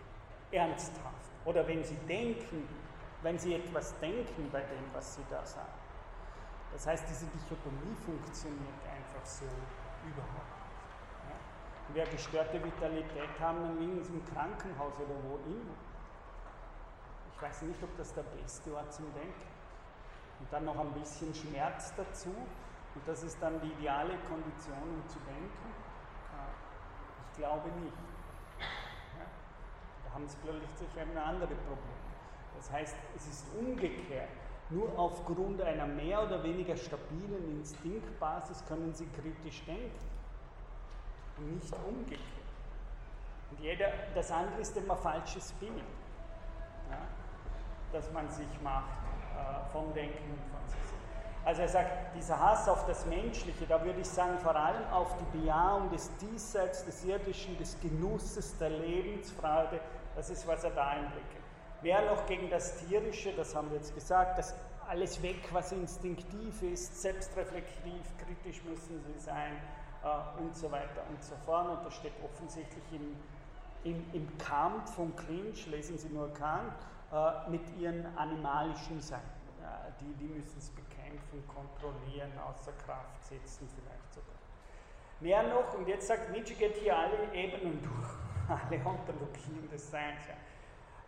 Ernsthaft. Oder wenn Sie denken, wenn Sie etwas denken bei dem, was Sie da sagen. Das heißt, diese Dichotomie funktioniert einfach so überhaupt nicht. Ja? Wer gestörte Vitalität haben, dann liegen sie im Krankenhaus oder wo immer. Ich weiß nicht, ob das der beste Ort zum Denken. Und dann noch ein bisschen Schmerz dazu. Und das ist dann die ideale Kondition, um zu denken. Glaube nicht. Da haben Sie plötzlich ein anderes Problem. Das heißt, es ist umgekehrt. Nur aufgrund einer mehr oder weniger stabilen Instinktbasis können Sie kritisch denken. Und nicht umgekehrt. Und jeder, das andere ist immer falsches Bild, ja? das man sich macht äh, vom Denken und von sich. Also er sagt, dieser Hass auf das Menschliche, da würde ich sagen, vor allem auf die Bejahung des Diesseits, des Irdischen, des Genusses, der Lebensfreude, das ist, was er da einblickt. Mehr noch gegen das Tierische, das haben wir jetzt gesagt, das alles weg, was instinktiv ist, selbstreflektiv, kritisch müssen sie sein äh, und so weiter und so fort. Und das steht offensichtlich im, im, im Kampf vom Clinch, lesen Sie nur Kant, äh, mit ihren animalischen Seiten. Die, die müssen es bekämpfen bekämpfen, kontrollieren, außer Kraft setzen vielleicht sogar. Mehr noch, und jetzt sagt Nietzsche, geht hier alle Ebenen durch, alle Ontologien des Seins.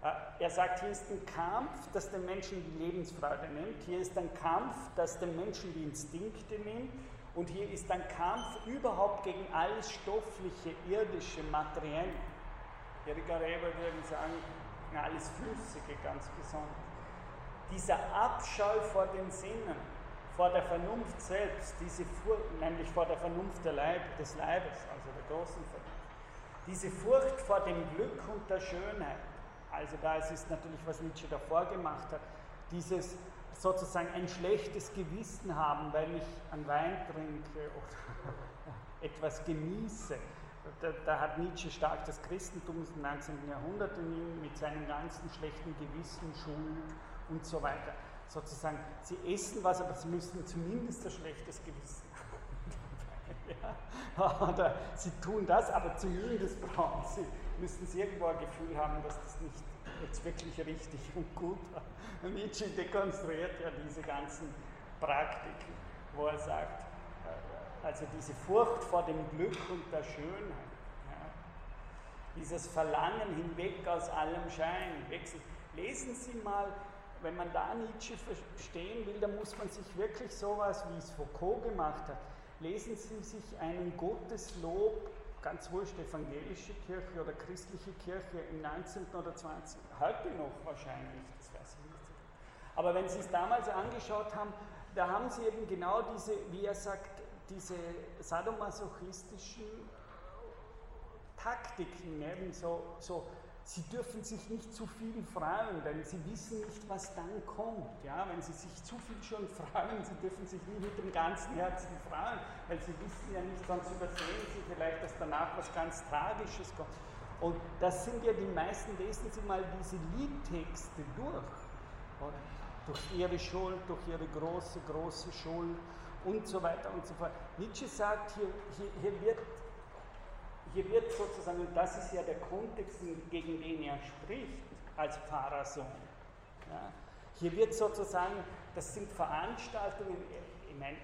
Ja. Äh, er sagt, hier ist ein Kampf, das den Menschen die Lebensfreude nimmt, hier ist ein Kampf, das den Menschen die Instinkte nimmt und hier ist ein Kampf überhaupt gegen alles stoffliche, irdische, materielle. Erika Reber würde sagen, alles Flüssige ganz besonders. Dieser Abscheu vor den Sinnen, vor der Vernunft selbst, diese Furcht, nämlich vor der Vernunft Leib, des Leibes, also der großen Vernunft, diese Furcht vor dem Glück und der Schönheit, also da ist es natürlich, was Nietzsche davor gemacht hat, dieses sozusagen ein schlechtes Gewissen haben, weil ich an Wein trinke oder etwas genieße. Da, da, hat Nietzsche stark das Christentum des 19. Jahrhunderts in ihm mit seinem ganzen schlechten Gewissen, Schuld und so weiter. Sozusagen, sie essen was, aber sie müssen zumindest ein schlechtes Gewissen haben. ja. Oder sie tun das, aber zumindest brauchen sie, müssen sie irgendwo ein Gefühl haben, dass das nicht jetzt wirklich richtig und gut war. Nietzsche dekonstruiert ja diese ganzen Praktiken, wo er sagt, äh, also diese Furcht vor dem Glück und der Schönheit, ja, dieses Verlangen hinweg aus allem Schein, wechseln. Lesen Sie mal, wenn man da Nietzsche verstehen will, dann muss man sich wirklich sowas, wie es Foucault gemacht hat, lesen Sie sich einen Gotteslob ganz wurscht, evangelische Kirche oder christliche Kirche im 19. oder 20. heute noch wahrscheinlich, das weiß ich nicht. Aber wenn Sie es damals angeschaut haben, da haben Sie eben genau diese, wie er sagt, diese sadomasochistischen Taktiken, eben so, so Sie dürfen sich nicht zu viel freuen, denn Sie wissen nicht, was dann kommt. Ja? Wenn Sie sich zu viel schon freuen, Sie dürfen sich nicht mit dem ganzen Herzen freuen, weil Sie wissen ja nicht, sonst übersehen Sie vielleicht, dass danach was ganz Tragisches kommt. Und das sind ja die meisten, lesen Sie mal diese Liedtexte durch. Oder? Durch ihre Schuld, durch ihre große, große Schuld und so weiter und so fort. Nietzsche sagt, hier, hier, hier wird hier wird sozusagen, und das ist ja der Kontext, gegen den er spricht, als Pfarrersohn. Ja, hier wird sozusagen, das sind Veranstaltungen, ich meine,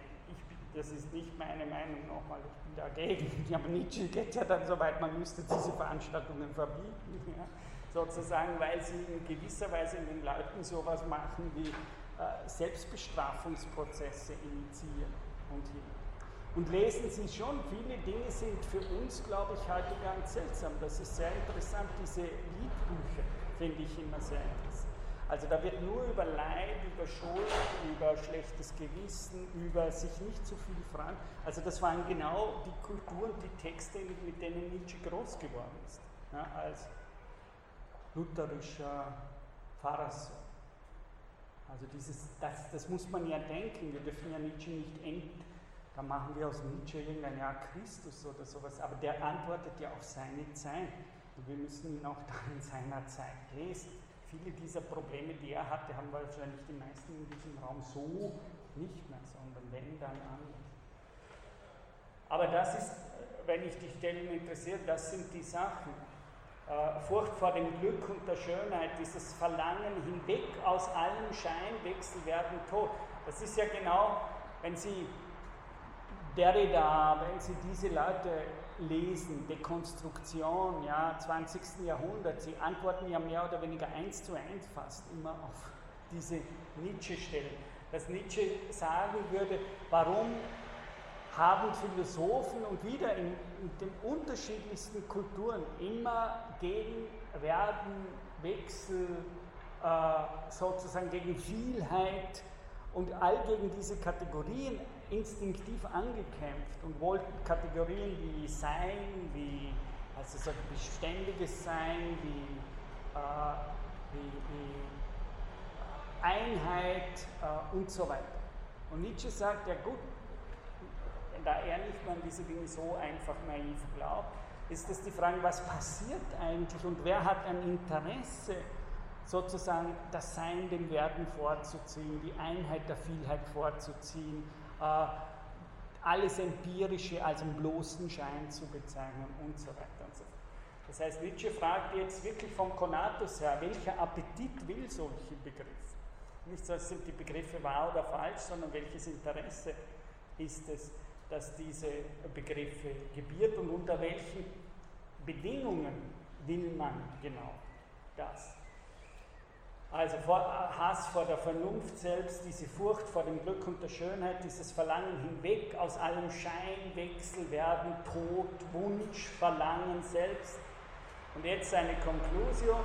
das ist nicht meine Meinung nochmal, ich bin dagegen, aber Nietzsche geht ja dann so weit, man müsste diese Veranstaltungen verbieten, ja, sozusagen, weil sie in gewisser Weise in den Leuten sowas machen wie äh, Selbstbestrafungsprozesse initiieren und hin. Und lesen Sie schon, viele Dinge sind für uns, glaube ich, heute ganz seltsam. Das ist sehr interessant, diese Liedbücher finde ich immer sehr interessant. Also da wird nur über Leid, über Schuld, über schlechtes Gewissen, über sich nicht zu viel freuen. Also das waren genau die Kulturen, die Texte, mit denen Nietzsche groß geworden ist. Ja, als lutherischer Pfarrersohn. Also dieses, das, das muss man ja denken. Wir dürfen ja Nietzsche nicht ent da machen wir aus Nietzsche irgendein ja Christus oder sowas, aber der antwortet ja auf seine Zeit. Und wir müssen ihn auch dann in seiner Zeit lesen. Viele dieser Probleme, die er hatte, haben wahrscheinlich die meisten in diesem Raum so nicht mehr, sondern wenn, dann anders. Aber das ist, wenn ich die Stellen interessiert, das sind die Sachen. Äh, Furcht vor dem Glück und der Schönheit, dieses Verlangen hinweg aus allem Scheinwechsel werden tot. Das ist ja genau, wenn Sie Derrida, wenn Sie diese Leute lesen, Dekonstruktion, ja, 20. Jahrhundert, sie antworten ja mehr oder weniger eins zu eins fast immer auf diese Nietzsche-Stellen. Dass Nietzsche sagen würde, warum haben Philosophen und wieder in, in den unterschiedlichsten Kulturen immer gegen Werden, Wechsel, äh, sozusagen gegen Vielheit und all gegen diese Kategorien instinktiv angekämpft und wollten Kategorien wie Sein, wie also so beständiges Sein, wie, äh, wie, wie Einheit äh, und so weiter. Und Nietzsche sagt, ja gut, da er nicht an diese Dinge so einfach naiv glaubt, ist das die Frage, was passiert eigentlich und wer hat ein Interesse, sozusagen das Sein dem Werden vorzuziehen, die Einheit der Vielheit vorzuziehen, äh, alles Empirische als einen bloßen Schein zu bezeichnen und so weiter und so fort. Das heißt, Nietzsche fragt jetzt wirklich vom Konatus her, welcher Appetit will solche Begriffe? Nicht so, sind die Begriffe wahr oder falsch, sondern welches Interesse ist es, dass diese Begriffe gebiert und unter welchen Bedingungen will man genau das? Also Hass vor der Vernunft selbst, diese Furcht vor dem Glück und der Schönheit, dieses Verlangen hinweg, aus allem Schein, Wechsel werden, Tod, Wunsch, Verlangen selbst. Und jetzt eine Konklusion.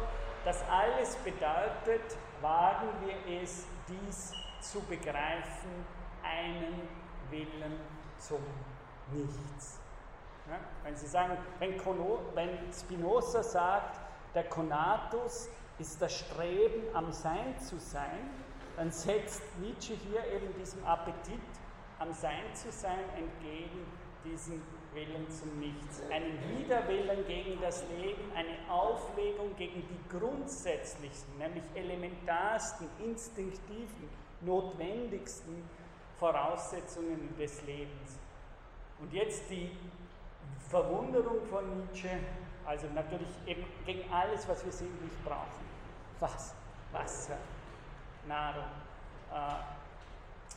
Das alles bedeutet, wagen wir es, dies zu begreifen, einen Willen zum Nichts. Ja? Wenn Sie sagen, wenn, Spinoza sagt, der Konatus ist das Streben am Sein zu sein, dann setzt Nietzsche hier eben diesem Appetit am Sein zu sein entgegen diesen Willen zum Nichts, einen Widerwillen gegen das Leben, eine Auflegung gegen die grundsätzlichsten, nämlich elementarsten, instinktiven, notwendigsten Voraussetzungen des Lebens. Und jetzt die Verwunderung von Nietzsche, also natürlich eben gegen alles, was wir sinnlich brauchen. Was? Wasser, Nahrung, äh,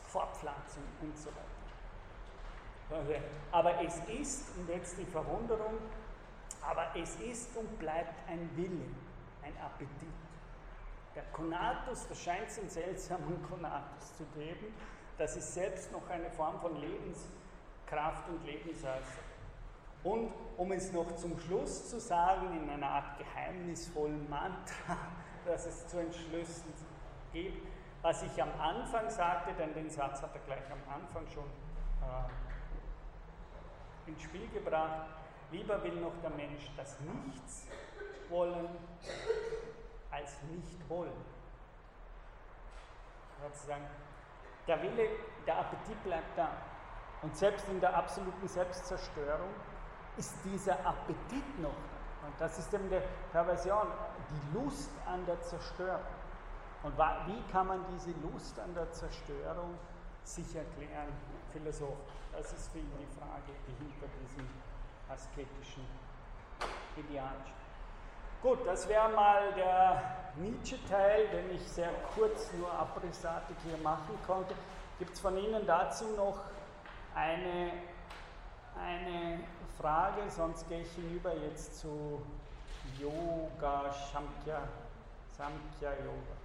Fortpflanzung und so weiter. Aber es ist, und jetzt die Verwunderung, aber es ist und bleibt ein Wille, ein Appetit. Der Konatus, da scheint es einen seltsamen Konatus zu geben, das ist selbst noch eine Form von Lebenskraft und Lebenseifer. Und um es noch zum Schluss zu sagen, in einer Art geheimnisvollen Mantra, das es zu entschlüssen gibt, was ich am Anfang sagte, denn den Satz hat er gleich am Anfang schon äh, ins Spiel gebracht. Lieber will noch der Mensch das Nichts wollen, als nicht wollen. Sozusagen, der Wille, der Appetit bleibt da. Und selbst in der absoluten Selbstzerstörung ist dieser Appetit noch. Und das ist eben die Perversion, die Lust an der Zerstörung. Und wie kann man diese Lust an der Zerstörung sich erklären, philosophisch? Das ist für ihn die Frage, die hinter diesem asketischen Ideal steht. Gut, das wäre mal der Nietzsche-Teil, den ich sehr kurz nur abrissartig hier machen konnte. Gibt es von Ihnen dazu noch eine, eine Frage? Sonst gehe ich hinüber jetzt zu Yoga, Samkhya, Samkhya Yoga.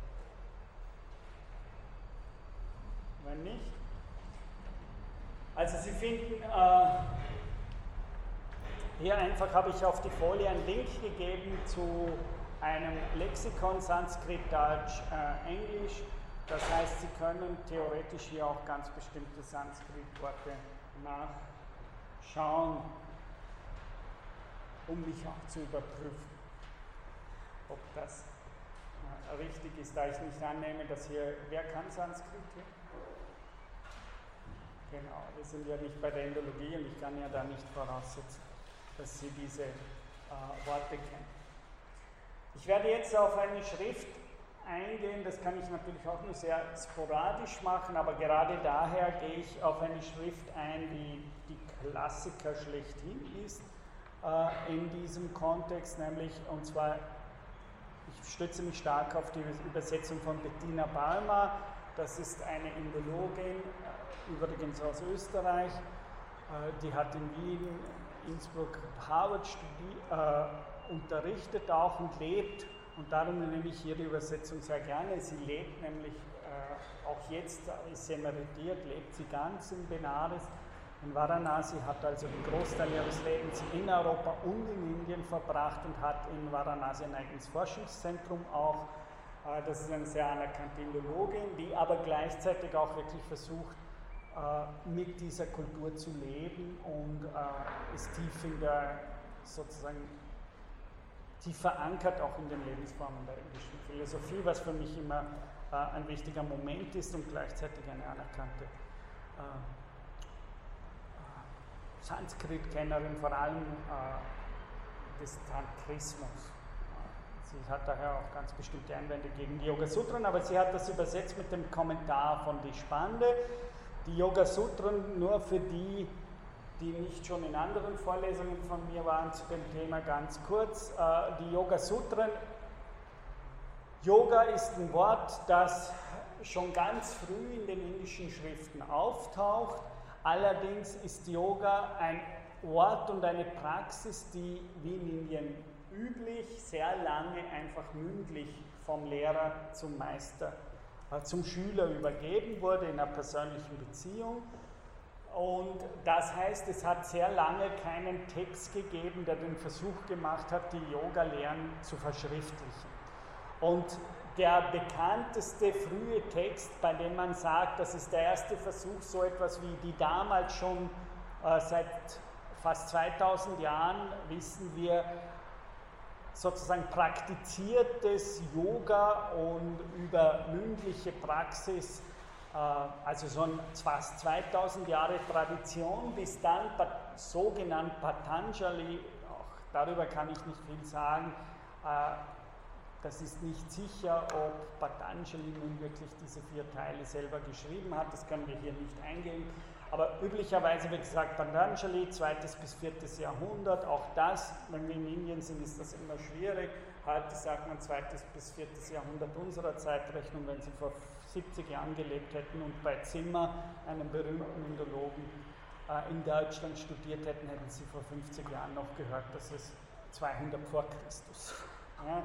Wenn nicht? Also Sie finden, äh, hier einfach habe ich auf die Folie einen Link gegeben zu einem Lexikon Sanskrit, Deutsch, äh, Englisch. Das heißt, Sie können theoretisch hier auch ganz bestimmte Sanskrit-Worte nachschauen, um mich auch zu überprüfen, ob das äh, richtig ist, da ich nicht annehme, dass hier, wer kann Sanskrit hier? Genau, wir sind ja nicht bei der Indologie und ich kann ja da nicht voraussetzen, dass Sie diese äh, Worte kennen. Ich werde jetzt auf eine Schrift eingehen, das kann ich natürlich auch nur sehr sporadisch machen, aber gerade daher gehe ich auf eine Schrift ein, die die Klassiker schlechthin ist äh, in diesem Kontext, nämlich, und zwar, ich stütze mich stark auf die Übersetzung von Bettina Balmer, das ist eine Indologin, übrigens aus Österreich. Äh, die hat in Wien, Innsbruck, Harvard äh, unterrichtet auch und lebt. Und darum nehme ich ihre Übersetzung sehr gerne. Sie lebt nämlich äh, auch jetzt, ist sie emeritiert, lebt sie ganz in Benares. In Varanasi hat also den Großteil ihres Lebens in Europa und in Indien verbracht und hat in Varanasi ein eigenes Forschungszentrum auch. Äh, das ist eine sehr anerkannte Indologin, die aber gleichzeitig auch wirklich versucht, äh, mit dieser Kultur zu leben und äh, ist tief in der sozusagen tief verankert auch in den Lebensformen der indischen Philosophie, was für mich immer ein wichtiger Moment ist und gleichzeitig eine anerkannte Sanskrit-Kennerin, vor allem äh, des Tantrismus. Sie hat daher auch ganz bestimmte Einwände gegen die Yoga Sutren, aber sie hat das übersetzt mit dem Kommentar von Die Spande, die Yoga Sutren nur für die, die nicht schon in anderen Vorlesungen von mir waren zu dem Thema ganz kurz. Äh, die Yoga Sutren, Yoga ist ein Wort, das schon ganz früh in den indischen Schriften auftaucht. Allerdings ist Yoga ein Ort und eine Praxis, die wie in Indien üblich sehr lange einfach mündlich vom Lehrer zum Meister zum Schüler übergeben wurde in einer persönlichen Beziehung. Und das heißt, es hat sehr lange keinen Text gegeben, der den Versuch gemacht hat, die Yoga-Lehren zu verschriftlichen. Und der bekannteste frühe Text, bei dem man sagt, das ist der erste Versuch, so etwas wie die damals schon äh, seit fast 2000 Jahren, wissen wir, sozusagen praktiziertes Yoga und über mündliche Praxis also so ein fast 2000 Jahre Tradition, bis dann sogenannt Patanjali, auch darüber kann ich nicht viel sagen, das ist nicht sicher, ob Patanjali nun wirklich diese vier Teile selber geschrieben hat, das können wir hier nicht eingehen. Aber üblicherweise wird gesagt, Patanjali, zweites bis viertes Jahrhundert, auch das, wenn wir in Indien sind, ist das immer schwierig. Heute sagt man zweites bis viertes Jahrhundert unserer Zeitrechnung, wenn Sie vor 70 Jahren gelebt hätten und bei Zimmer, einem berühmten Indologen, äh, in Deutschland studiert hätten, hätten Sie vor 50 Jahren noch gehört, dass es 200 vor Christus. Ja,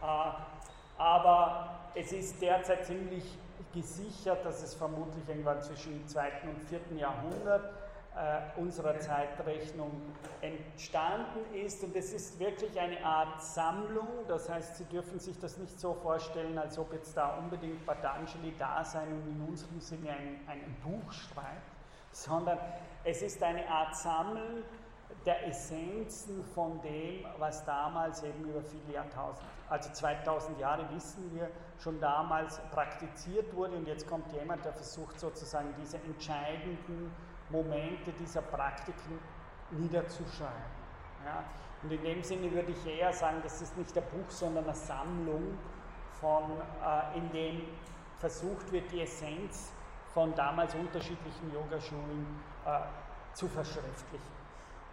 aber es ist derzeit ziemlich gesichert, dass es vermutlich irgendwann zwischen dem 2. und 4. Jahrhundert äh, unserer Zeitrechnung entstanden ist. Und es ist wirklich eine Art Sammlung. Das heißt, Sie dürfen sich das nicht so vorstellen, als ob jetzt da unbedingt Patanjali da sein und in unserem Sinne ein, ein Buch schreibt, sondern es ist eine Art Sammeln der Essenzen von dem, was damals eben über viele Jahrtausende, also 2000 Jahre wissen wir, schon damals praktiziert wurde. Und jetzt kommt jemand, der versucht sozusagen diese entscheidenden Momente dieser Praktiken niederzuschreiben. Ja? Und in dem Sinne würde ich eher sagen, das ist nicht ein Buch, sondern eine Sammlung, von, äh, in dem versucht wird, die Essenz von damals unterschiedlichen Yogaschulen äh, zu verschriftlichen.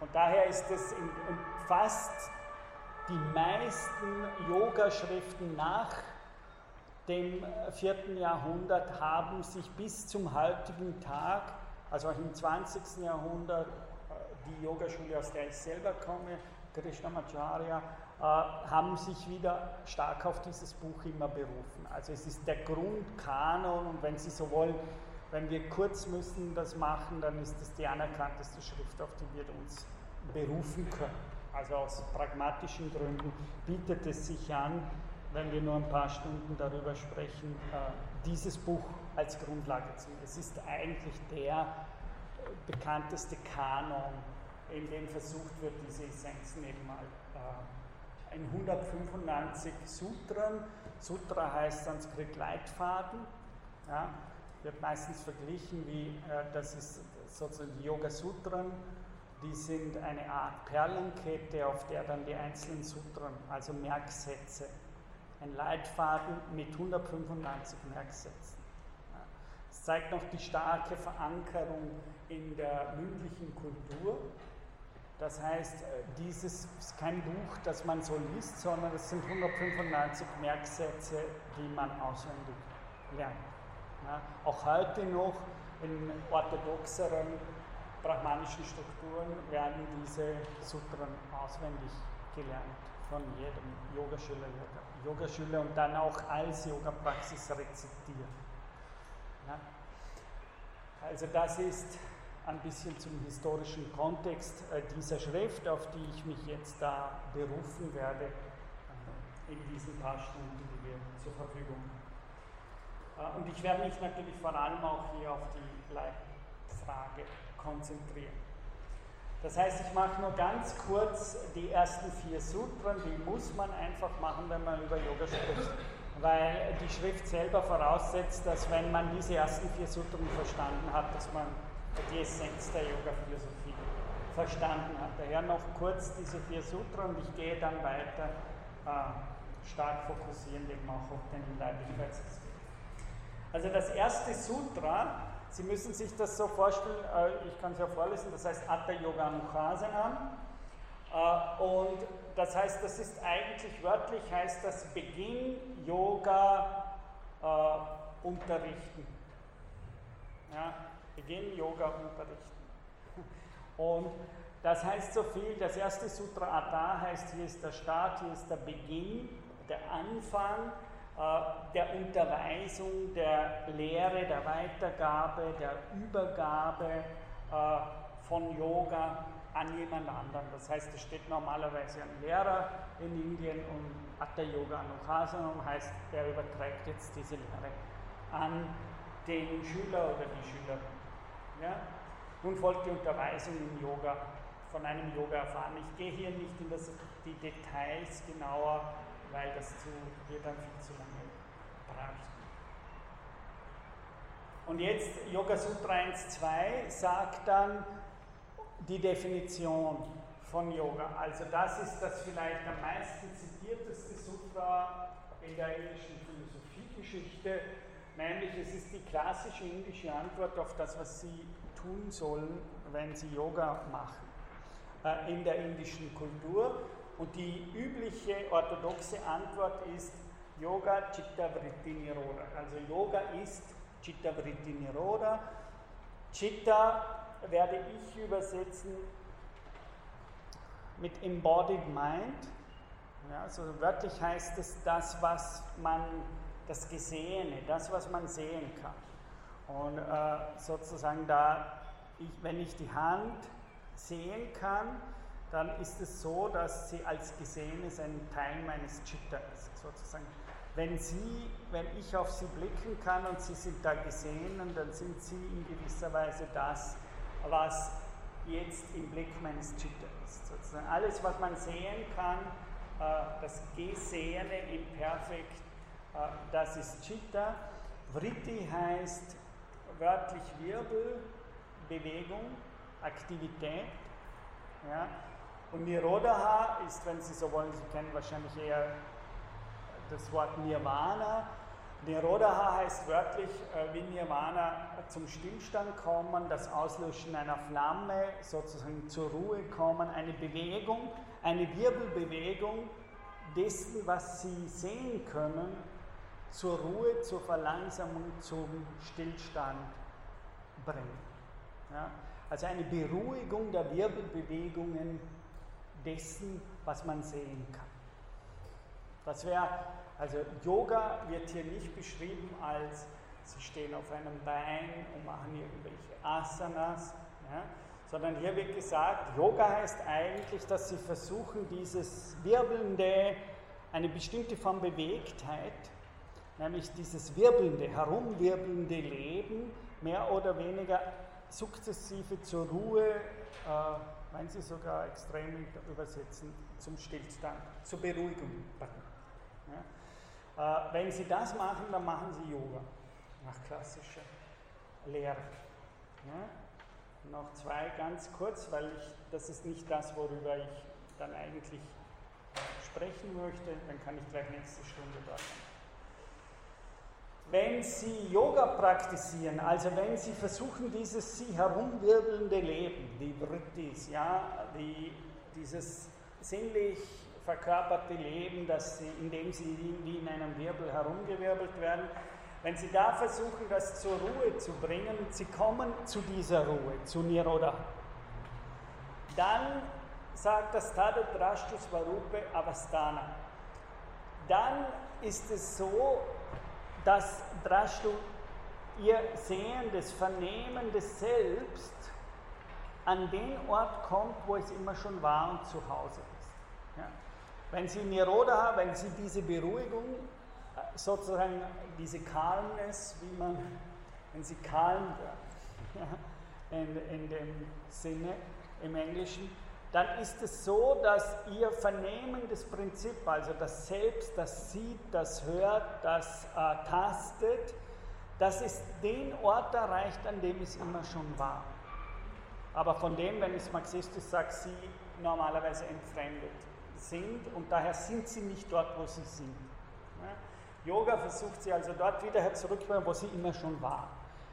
Und daher ist es in, in fast die meisten Yogaschriften nach dem 4. Jahrhundert haben sich bis zum heutigen Tag, also auch im 20. Jahrhundert, äh, die Yogaschule, aus der ich selber komme, Krishnamacharya, äh, haben sich wieder stark auf dieses Buch immer berufen. Also es ist der Grundkanon und wenn Sie so wollen, wenn wir kurz müssen das machen, dann ist das die anerkannteste Schrift, auf die wir uns berufen können. Also aus pragmatischen Gründen bietet es sich an, wenn wir nur ein paar Stunden darüber sprechen, äh, dieses Buch als Grundlage zu nehmen. Es ist eigentlich der äh, bekannteste Kanon, in dem versucht wird, diese Essenzen eben mal äh, in 195 Sutren. Sutra heißt Sanskrit Leitfaden. Ja, wird meistens verglichen wie, das ist sozusagen die Yoga Sutren, die sind eine Art Perlenkette, auf der dann die einzelnen Sutren, also Merksätze, ein Leitfaden mit 195 Merksätzen. Es zeigt noch die starke Verankerung in der mündlichen Kultur. Das heißt, äh, dieses ist kein Buch, das man so liest, sondern es sind 195 Merksätze, die man auswendig lernt. Ja, auch heute noch in orthodoxeren brahmanischen Strukturen werden diese Sutren auswendig gelernt von jedem Yogaschüler, Yogaschüler und dann auch als Yoga-Praxis rezitiert. Ja? Also das ist ein bisschen zum historischen Kontext äh, dieser Schrift, auf die ich mich jetzt da berufen werde äh, in diesen paar Stunden, die wir zur Verfügung haben. Äh, und ich werde mich natürlich vor allem auch hier auf die Leitfrage konzentrieren. Das heißt, ich mache nur ganz kurz die ersten vier Sutren, die muss man einfach machen, wenn man über Yoga spricht. Weil die Schrift selber voraussetzt, dass wenn man diese ersten vier Sutren verstanden hat, dass man die Essenz der Yoga-Philosophie verstanden hat. Daher noch kurz diese vier Sutren und ich gehe dann weiter äh, stark fokussieren eben auch auf den Leiblichkeitsaspekt. Also das erste Sutra, Sie müssen sich das so vorstellen, äh, ich kann es ja vorlesen, das heißt Atta Yoga Nukhasana. Äh, und das heißt, das ist eigentlich wörtlich, heißt das Beginn Yoga äh, unterrichten. Ja, Beginn Yoga unterrichten. Und das heißt so viel, das erste Sutra Atta heißt, hier ist der Start, hier ist der Beginn, der Anfang der Unterweisung, der Lehre, der Weitergabe, der Übergabe äh, von Yoga an jemand anderen. Das heißt, es steht normalerweise ein Lehrer in Indien und Atta Yoga Anukhasanam heißt, er überträgt jetzt diese Lehre an den Schüler oder die Schülerin. Ja? Nun folgt die Unterweisung im Yoga von einem Yoga erfahren. Ich gehe hier nicht in das, die Details genauer weil das zu, wir dann viel zu bräuchten. Und jetzt Yoga Sutra 1.2 sagt dann die Definition von Yoga. Also das ist das vielleicht am meisten zitierteste Sutra in der indischen Philosophiegeschichte, nämlich es ist die klassische indische Antwort auf das, was Sie tun sollen, wenn Sie Yoga machen äh, in der indischen Kultur. Und die übliche orthodoxe Antwort ist Yoga Chitta Vritti Niroda. Also Yoga ist Chitta Vritti Niroda. Chitta werde ich übersetzen mit Embodied Mind. Ja, also wörtlich heißt es das, was man, das Gesehene, das, was man sehen kann. Und äh, sozusagen da, ich, wenn ich die Hand sehen kann, dann ist es so, dass sie als Gesehenes ein Teil meines Chitta ist, sozusagen. Wenn Sie, wenn ich auf Sie blicken kann und Sie sind da gesehen, dann sind Sie in gewisser Weise das, was jetzt im Blick meines Chitta ist. Sozusagen alles, was man sehen kann, äh, das Gesehene im Perfekt, äh, das ist Chitta. Vritti heißt wörtlich Wirbel, Bewegung, Aktivität. Ja. Und Nirodha ist, wenn Sie so wollen, Sie kennen wahrscheinlich eher das Wort Nirvana. Nirodha heißt wörtlich äh, wie Nirvana zum Stillstand kommen, das Auslöschen einer Flamme, sozusagen zur Ruhe kommen, eine Bewegung, eine Wirbelbewegung dessen, was Sie sehen können, zur Ruhe, zur Verlangsamung, zum Stillstand bringen. Ja? Also eine Beruhigung der Wirbelbewegungen dessen, was man sehen kann. Das wäre, also Yoga wird hier nicht beschrieben als, sie stehen auf einem Bein und machen irgendwelche Asanas, ja, sondern hier wird gesagt, Yoga heißt eigentlich, dass sie versuchen, dieses wirbelnde, eine bestimmte Form Bewegtheit, nämlich dieses wirbelnde, herumwirbelnde Leben, mehr oder weniger sukzessive zur Ruhe, äh, wenn Sie sogar extrem übersetzen, zum Stillstand, zur Beruhigung bringen. Ja? Äh, wenn Sie das machen, dann machen Sie Yoga, nach klassischer Lehre. Ja? Noch zwei ganz kurz, weil ich, das ist nicht das, worüber ich dann eigentlich sprechen möchte, dann kann ich gleich nächste Stunde dort sein wenn Sie Yoga praktizieren, also wenn Sie versuchen, dieses Sie herumwirbelnde Leben, die Vrittis, ja, die, dieses sinnlich verkörperte Leben, das Sie, in dem Sie wie in einem Wirbel herumgewirbelt werden, wenn Sie da versuchen, das zur Ruhe zu bringen, Sie kommen zu dieser Ruhe, zu Niroda, dann sagt das Tada Drashtu Svarupe Avastana. Dann ist es so, dass Drashtu ihr sehendes, vernehmendes Selbst an den Ort kommt, wo es immer schon war und zu Hause ist. Ja. Wenn Sie Nirodha, wenn Sie diese Beruhigung, äh, sozusagen diese Calmness, wie man, wenn Sie calm in, in dem Sinne im Englischen, dann ist es so, dass ihr vernehmendes Prinzip, also das Selbst, das sieht, das hört, das äh, tastet, dass es den Ort erreicht, an dem es immer schon war. Aber von dem, wenn ich es marxistisch sage, sie normalerweise entfremdet sind und daher sind sie nicht dort, wo sie sind. Ja? Yoga versucht sie also dort wieder zurückzubringen, wo sie immer schon war.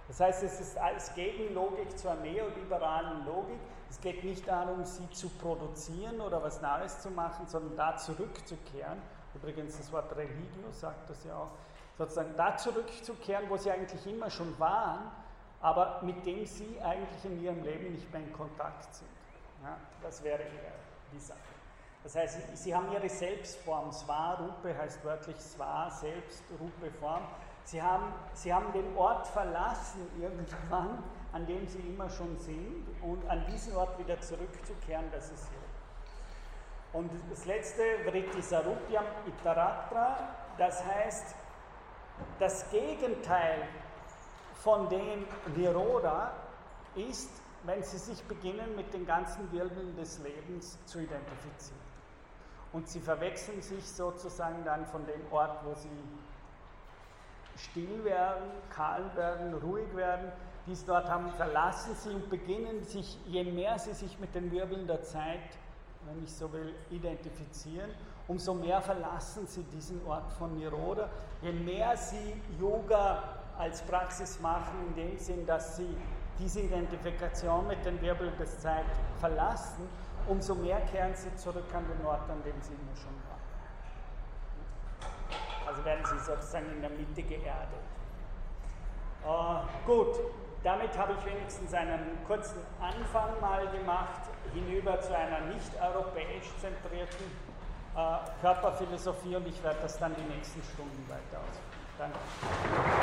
Das heißt, es ist als Gegenlogik zur neoliberalen Logik. Es geht nicht darum, sie zu produzieren oder was Neues zu machen, sondern da zurückzukehren. Übrigens, das Wort Religio sagt das ja auch. Sozusagen da zurückzukehren, wo sie eigentlich immer schon waren, aber mit dem sie eigentlich in ihrem Leben nicht mehr in Kontakt sind. Ja, das wäre die Sache. Das heißt, sie, haben ihre Selbstform. Swa, Rupe heißt wörtlich Swa, Selbst, Rupe, Form. Sie haben, sie haben den Ort verlassen irgendwann, an dem sie immer schon sind, und an diesen Ort wieder zurückzukehren, das ist hier. Und das letzte, Vritti Sarupyam Itaratra, das heißt, das Gegenteil von dem Niroda ist, wenn Sie sich beginnen, mit den ganzen Wirbeln des Lebens zu identifizieren. Und Sie verwechseln sich sozusagen dann von dem Ort, wo Sie still werden, kahl werden, ruhig werden, die es dort haben, verlassen sie und beginnen sich, je mehr sie sich mit den Wirbeln der Zeit, wenn ich so will, identifizieren, umso mehr verlassen sie diesen Ort von Niroda. Je mehr sie Yoga als Praxis machen, in dem Sinn, dass sie diese Identifikation mit den Wirbeln der Zeit verlassen, umso mehr kehren sie zurück an den Ort, an dem sie immer schon waren. Also werden sie sozusagen in der Mitte geerdet. Äh, gut, damit habe ich wenigstens einen kurzen Anfang mal gemacht, hinüber zu einer nicht europäisch zentrierten äh, Körperphilosophie und ich werde das dann die nächsten Stunden weiter ausführen. Danke.